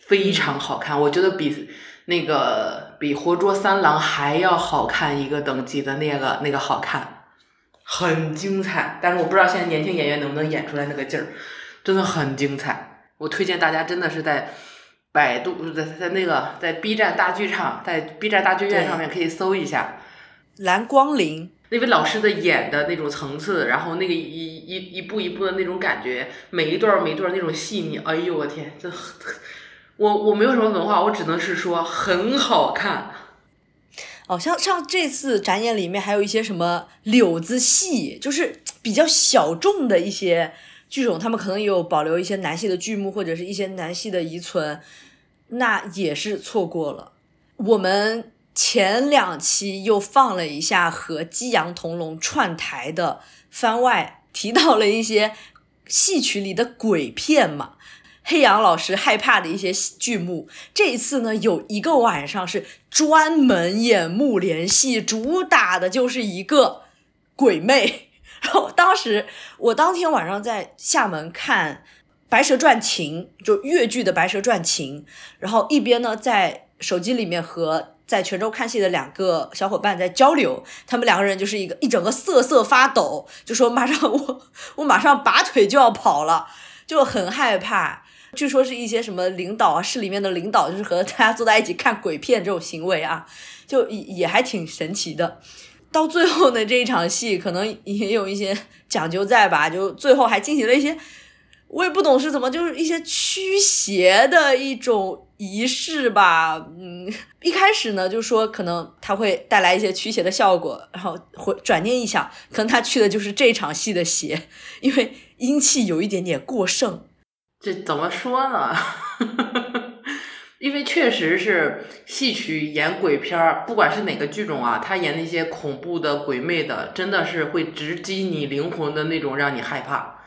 非常好看。我觉得比那个比《活捉三郎》还要好看一个等级的那个那个好看，很精彩。但是我不知道现在年轻演员能不能演出来那个劲儿，真的很精彩。我推荐大家真的是在。百度在在那个在 B 站大剧场，在 B 站大剧院上面可以搜一下蓝光临那位老师的演的那种层次，然后那个一一一步一步的那种感觉，每一段每一段那种细腻，哎呦我天，这我我没有什么文化，我只能是说很好看。哦，像像这次展演里面还有一些什么柳子戏，就是比较小众的一些剧种，他们可能也有保留一些男戏的剧目或者是一些男戏的遗存。那也是错过了。我们前两期又放了一下和激扬同龙串台的番外，提到了一些戏曲里的鬼片嘛，黑羊老师害怕的一些剧目。这一次呢，有一个晚上是专门演木莲戏，主打的就是一个鬼魅。然后当时我当天晚上在厦门看。白蛇传情就越剧的白蛇传情，然后一边呢在手机里面和在泉州看戏的两个小伙伴在交流，他们两个人就是一个一整个瑟瑟发抖，就说马上我我马上拔腿就要跑了，就很害怕。据说是一些什么领导啊，市里面的领导就是和大家坐在一起看鬼片这种行为啊，就也也还挺神奇的。到最后呢这一场戏可能也有一些讲究在吧，就最后还进行了一些。我也不懂是怎么，就是一些驱邪的一种仪式吧。嗯，一开始呢，就说可能它会带来一些驱邪的效果，然后回转念一想，可能他去的就是这场戏的邪，因为阴气有一点点过剩。这怎么说呢？因为确实是戏曲演鬼片儿，不管是哪个剧种啊，他演那些恐怖的、鬼魅的，真的是会直击你灵魂的那种，让你害怕。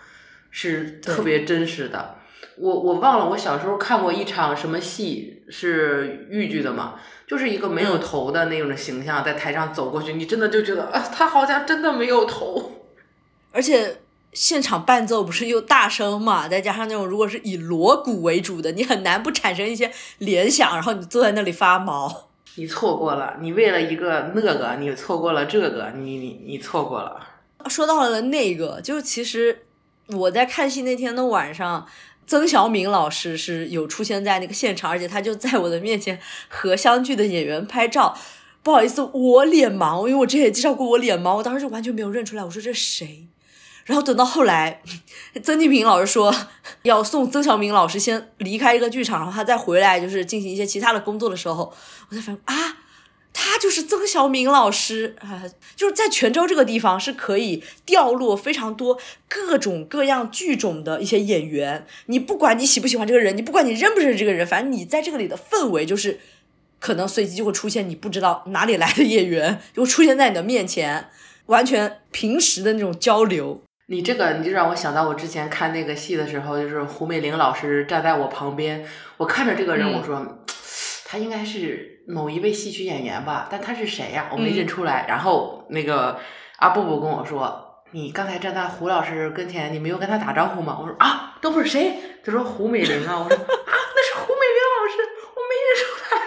是特别真实的，我我忘了我小时候看过一场什么戏，是豫剧的嘛，就是一个没有头的那种形象在台上走过去，你真的就觉得啊，他好像真的没有头，而且现场伴奏不是又大声嘛，再加上那种如果是以锣鼓为主的，你很难不产生一些联想，然后你坐在那里发毛。你错过了，你为了一个那个，你错过了这个，你你你错过了。说到了那个，就其实。我在看戏那天的晚上，曾小敏老师是有出现在那个现场，而且他就在我的面前和相聚的演员拍照。不好意思，我脸盲，因为我之前也介绍过我脸盲，我当时就完全没有认出来。我说这是谁？然后等到后来，曾静平老师说要送曾小敏老师先离开这个剧场，然后他再回来就是进行一些其他的工作的时候，我才发现啊。他就是曾小敏老师啊，就是在泉州这个地方是可以掉落非常多各种各样剧种的一些演员。你不管你喜不喜欢这个人，你不管你认不认识这个人，反正你在这个里的氛围就是，可能随机就会出现你不知道哪里来的演员，就会出现在你的面前，完全平时的那种交流。你这个你就让我想到我之前看那个戏的时候，就是胡美玲老师站在我旁边，我看着这个人，我说。他应该是某一位戏曲演员吧，但他是谁呀？我没认出来。然后那个阿布布跟我说：“你刚才站在胡老师跟前，你没有跟他打招呼吗？”我说：“啊，等会儿谁？”他说：“胡美玲啊。”我说：“啊，那是胡美玲老师，我没认出来。”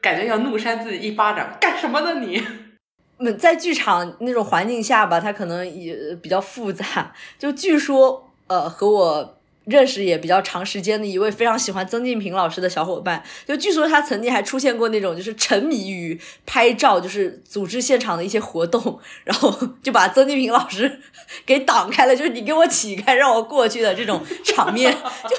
感觉要怒扇自己一巴掌，干什么呢你？嗯，在剧场那种环境下吧，他可能也比较复杂。就据说，呃，和我。认识也比较长时间的一位非常喜欢曾静平老师的小伙伴，就据说他曾经还出现过那种就是沉迷于拍照，就是组织现场的一些活动，然后 就把曾静平老师 给挡开了，就是你给我起开，让我过去的这种场面。就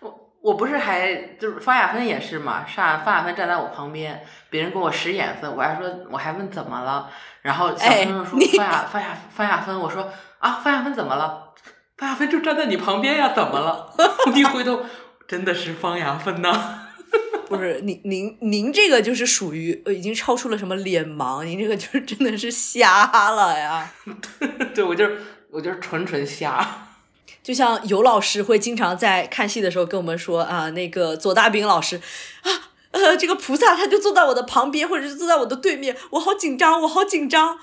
我我不是还就是方亚芬也是嘛，上方亚芬站在我旁边，别人给我使眼色，我还说我还问怎么了，然后小朋友说方亚方亚方亚芬，我说啊方亚芬怎么了？方亚芬就站在你旁边呀，怎么了？一回头，真的是方亚芬呐！不是您您您这个就是属于呃已经超出了什么脸盲，您这个就是真的是瞎了呀！对，我就是我就是纯纯瞎。就像尤老师会经常在看戏的时候跟我们说啊，那个左大兵老师啊，呃，这个菩萨他就坐在我的旁边，或者是坐在我的对面，我好紧张，我好紧张。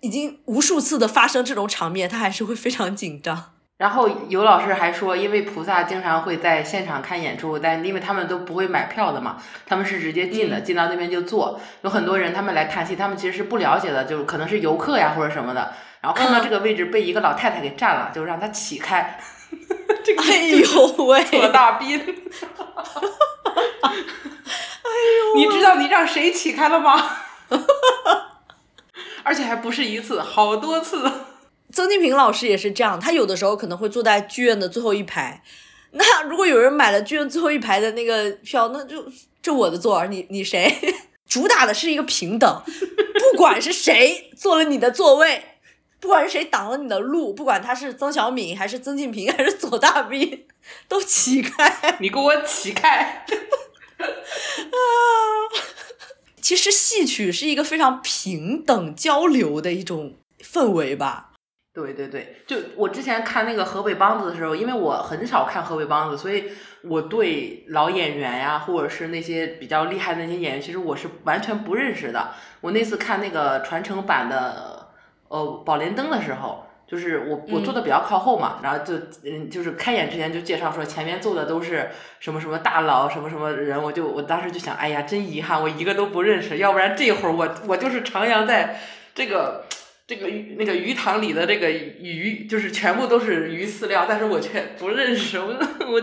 已经无数次的发生这种场面，他还是会非常紧张。然后有老师还说，因为菩萨经常会在现场看演出，但因为他们都不会买票的嘛，他们是直接进的，进到那边就坐。有很多人他们来看戏，他们其实是不了解的，就可能是游客呀或者什么的。然后看到这个位置被一个老太太给占了，就让他起开。这个哎呦喂，左大斌。哎呦，你知道你让谁起开了吗？而且还不是一次，好多次。曾静平老师也是这样，他有的时候可能会坐在剧院的最后一排。那如果有人买了剧院最后一排的那个票，那就这我的座儿，你你谁？主打的是一个平等，不管是谁坐了你的座位，不管是谁挡了你的路，不管他是曾小敏还是曾静平还是左大兵，都起开！你给我起开！啊，其实戏曲是一个非常平等交流的一种氛围吧。对对对，就我之前看那个河北梆子的时候，因为我很少看河北梆子，所以我对老演员呀，或者是那些比较厉害的那些演员，其实我是完全不认识的。我那次看那个传承版的呃《宝莲灯》的时候，就是我我坐的比较靠后嘛，然后就嗯就是开演之前就介绍说前面坐的都是什么什么大佬，什么什么人，我就我当时就想，哎呀，真遗憾，我一个都不认识，要不然这会儿我我就是徜徉在这个。这个鱼那个鱼塘里的这个鱼，就是全部都是鱼饲料，但是我却不认识，我我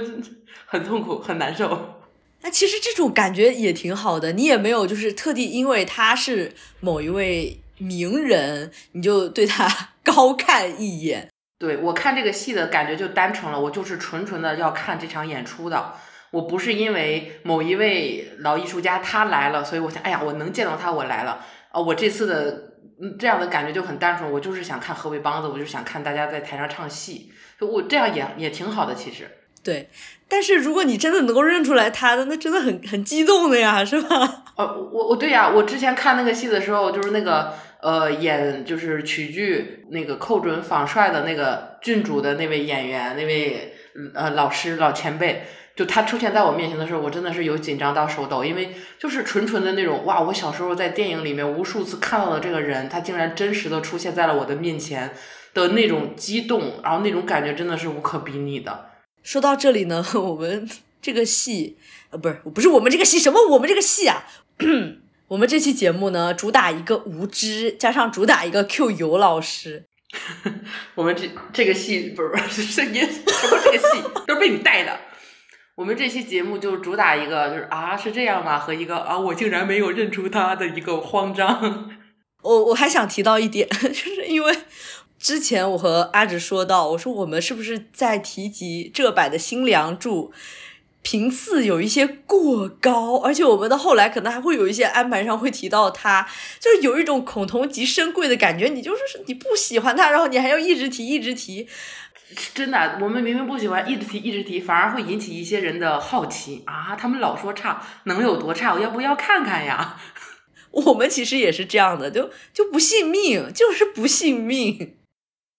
很痛苦，很难受。那其实这种感觉也挺好的，你也没有就是特地因为他是某一位名人，你就对他 高看一眼。对我看这个戏的感觉就单纯了，我就是纯纯的要看这场演出的，我不是因为某一位老艺术家他来了，所以我想，哎呀，我能见到他，我来了。啊，我这次的。嗯，这样的感觉就很单纯。我就是想看河北梆子，我就想看大家在台上唱戏，就我这样也也挺好的，其实。对，但是如果你真的能够认出来他的，那真的很很激动的呀，是吧？哦，我我对呀，我之前看那个戏的时候，就是那个呃演就是曲剧那个寇准访帅的那个郡主的那位演员，那位呃老师老前辈。就他出现在我面前的时候，我真的是有紧张到手抖，因为就是纯纯的那种哇！我小时候在电影里面无数次看到的这个人，他竟然真实的出现在了我的面前的那种激动，然后那种感觉真的是无可比拟的。说到这里呢，我们这个戏呃不是不是我们这个戏什么我们这个戏啊，我们这期节目呢主打一个无知，加上主打一个 Q 游老师。我们这这个戏不是不是声音什么这个戏都是被你带的。我们这期节目就主打一个，就是啊，是这样吗？和一个啊，我竟然没有认出他的一个慌张。我我还想提到一点，就是因为之前我和阿直说到，我说我们是不是在提及浙版的新梁祝频次有一些过高，而且我们的后来可能还会有一些安排上会提到他，就是有一种恐同即深贵的感觉。你就是你不喜欢他，然后你还要一直提，一直提。真的，我们明明不喜欢，一直提一直提，反而会引起一些人的好奇啊！他们老说差，能有多差？我要不要看看呀？我们其实也是这样的，就就不信命，就是不信命。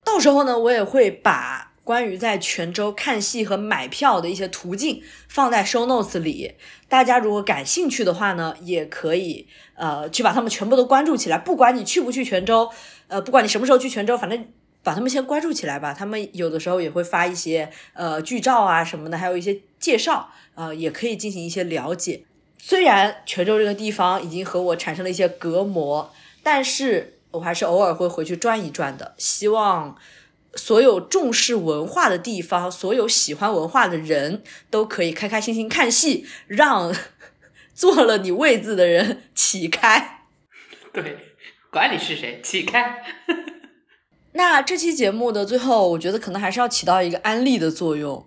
到时候呢，我也会把关于在泉州看戏和买票的一些途径放在 show notes 里，大家如果感兴趣的话呢，也可以呃去把他们全部都关注起来。不管你去不去泉州，呃，不管你什么时候去泉州，反正。把他们先关注起来吧，他们有的时候也会发一些呃剧照啊什么的，还有一些介绍，呃，也可以进行一些了解。虽然泉州这个地方已经和我产生了一些隔膜，但是我还是偶尔会回去转一转的。希望所有重视文化的地方，所有喜欢文化的人都可以开开心心看戏，让 坐了你位子的人 起开。对，管你是谁，起开。那这期节目的最后，我觉得可能还是要起到一个安利的作用。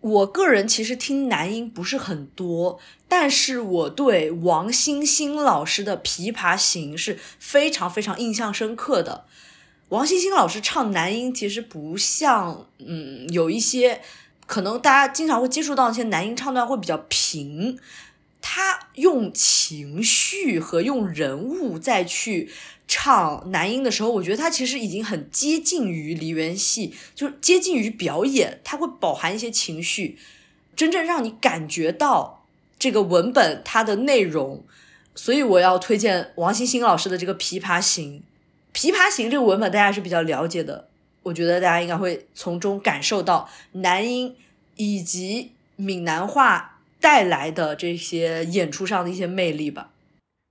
我个人其实听男音不是很多，但是我对王星星老师的《琵琶行》是非常非常印象深刻的。王星星老师唱男音其实不像，嗯，有一些可能大家经常会接触到一些男音唱段会比较平，他用情绪和用人物再去唱男音的时候，我觉得他其实已经很接近于梨园戏，就是接近于表演，他会饱含一些情绪，真正让你感觉到这个文本它的内容，所以我要推荐王星星老师的这个《琵琶行》。《琵琶行》这个文本大家是比较了解的，我觉得大家应该会从中感受到男音以及闽南话带来的这些演出上的一些魅力吧。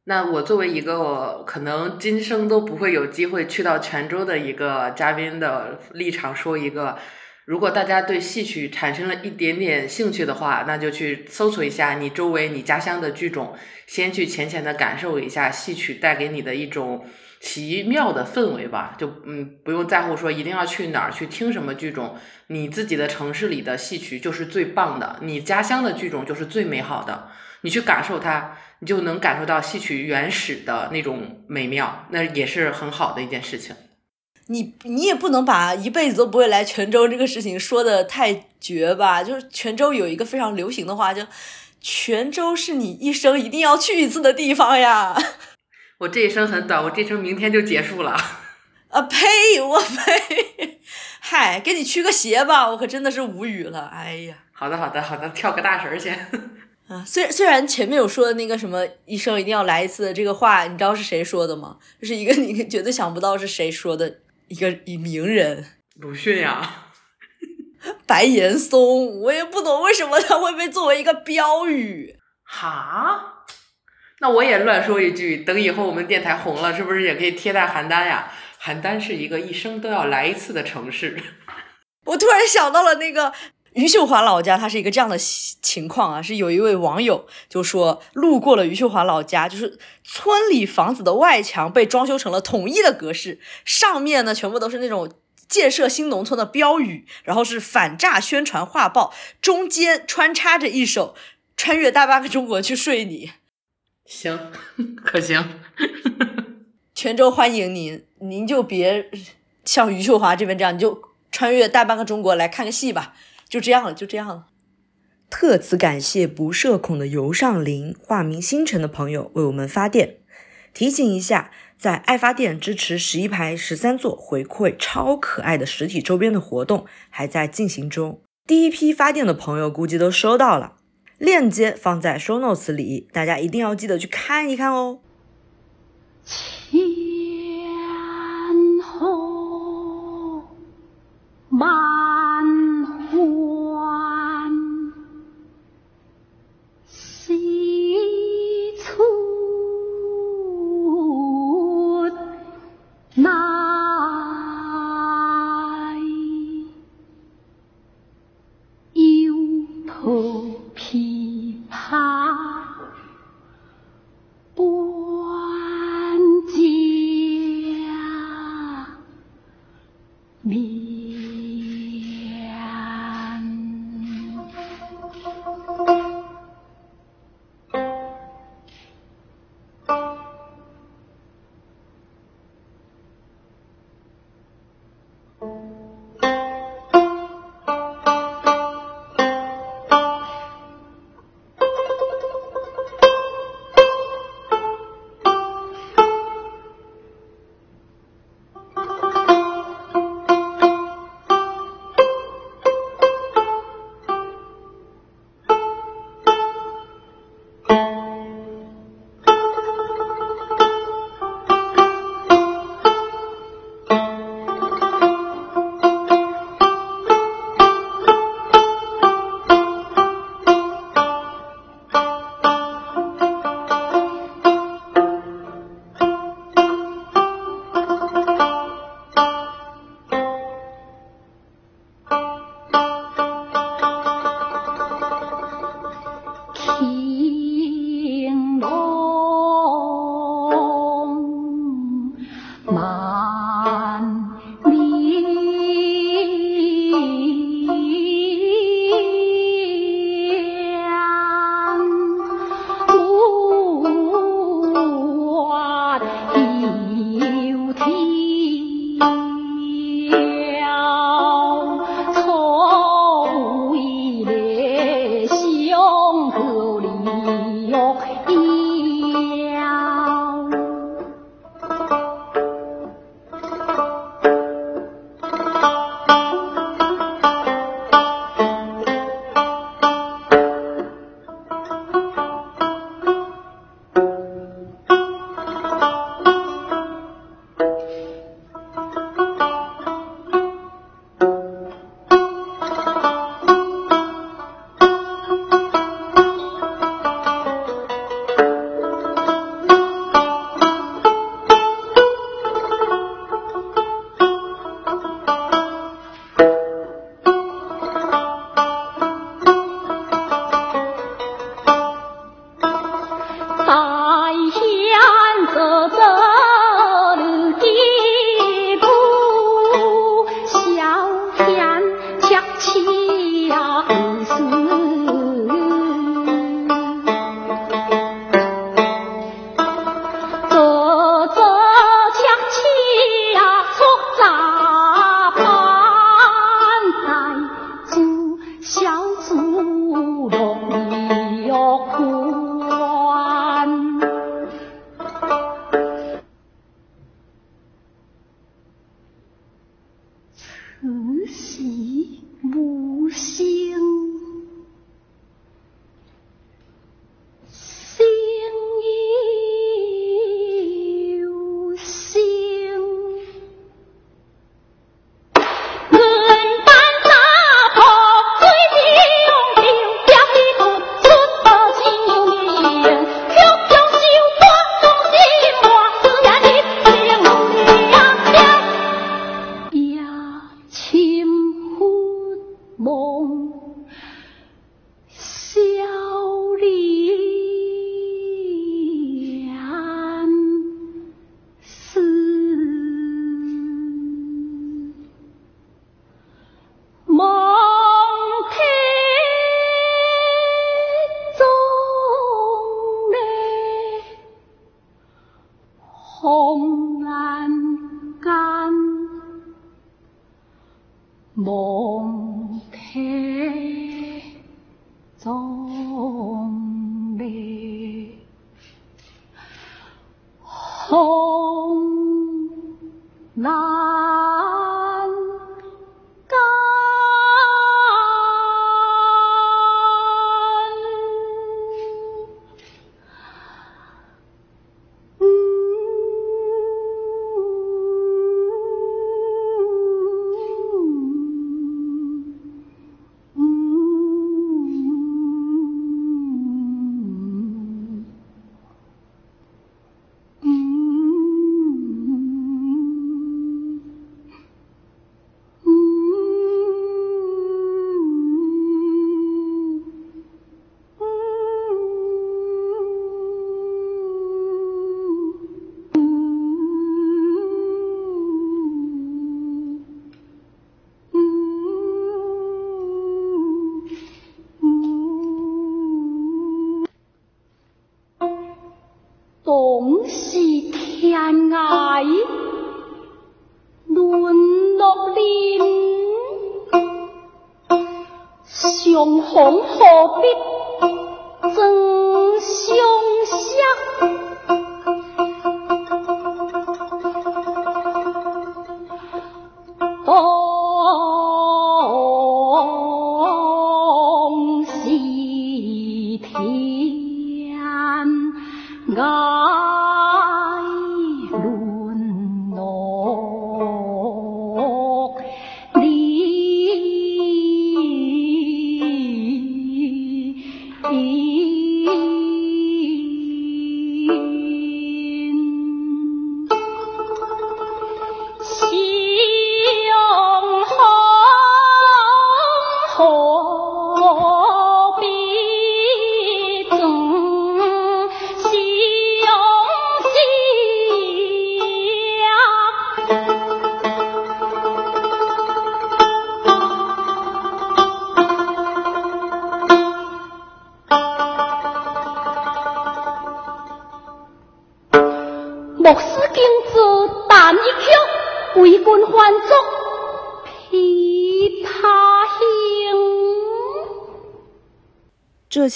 那我作为一个可能今生都不会有机会去到泉州的一个嘉宾的立场，说一个：如果大家对戏曲产生了一点点兴趣的话，那就去搜索一下你周围、你家乡的剧种，先去浅浅的感受一下戏曲带给你的一种。奇妙的氛围吧，就嗯，不用在乎说一定要去哪儿去听什么剧种，你自己的城市里的戏曲就是最棒的，你家乡的剧种就是最美好的，你去感受它，你就能感受到戏曲原始的那种美妙，那也是很好的一件事情。你你也不能把一辈子都不会来泉州这个事情说的太绝吧？就是泉州有一个非常流行的话，就泉州是你一生一定要去一次的地方呀。我这一生很短，我这一生明天就结束了。啊呸！我呸！嗨，给你驱个邪吧，我可真的是无语了。哎呀，好的好的好的，跳个大神先。啊，虽虽然前面有说的那个什么一生一定要来一次这个话，你知道是谁说的吗？就是一个你 绝对想不到是谁说的一个一名人。鲁迅呀。白岩松，我也不懂为什么他会被作为一个标语。哈？那我也乱说一句，等以后我们电台红了，是不是也可以贴在邯郸呀？邯郸是一个一生都要来一次的城市。我突然想到了那个余秀华老家，他是一个这样的情况啊，是有一位网友就说，路过了余秀华老家，就是村里房子的外墙被装修成了统一的格式，上面呢全部都是那种建设新农村的标语，然后是反诈宣传画报，中间穿插着一首《穿越大半个中国去睡你》。行，可行。泉州欢迎您，您就别像余秀华这边这样，你就穿越大半个中国来看个戏吧。就这样了，就这样了。特此感谢不社恐的尤尚林化名星辰的朋友为我们发电。提醒一下，在爱发电支持十一排十三座回馈超可爱的实体周边的活动还在进行中。第一批发电的朋友估计都收到了。链接放在 show notes 里，大家一定要记得去看一看哦。千后满欢，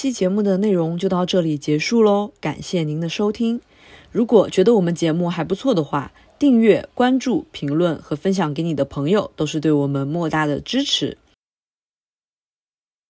期节目的内容就到这里结束喽，感谢您的收听。如果觉得我们节目还不错的话，订阅、关注、评论和分享给你的朋友，都是对我们莫大的支持。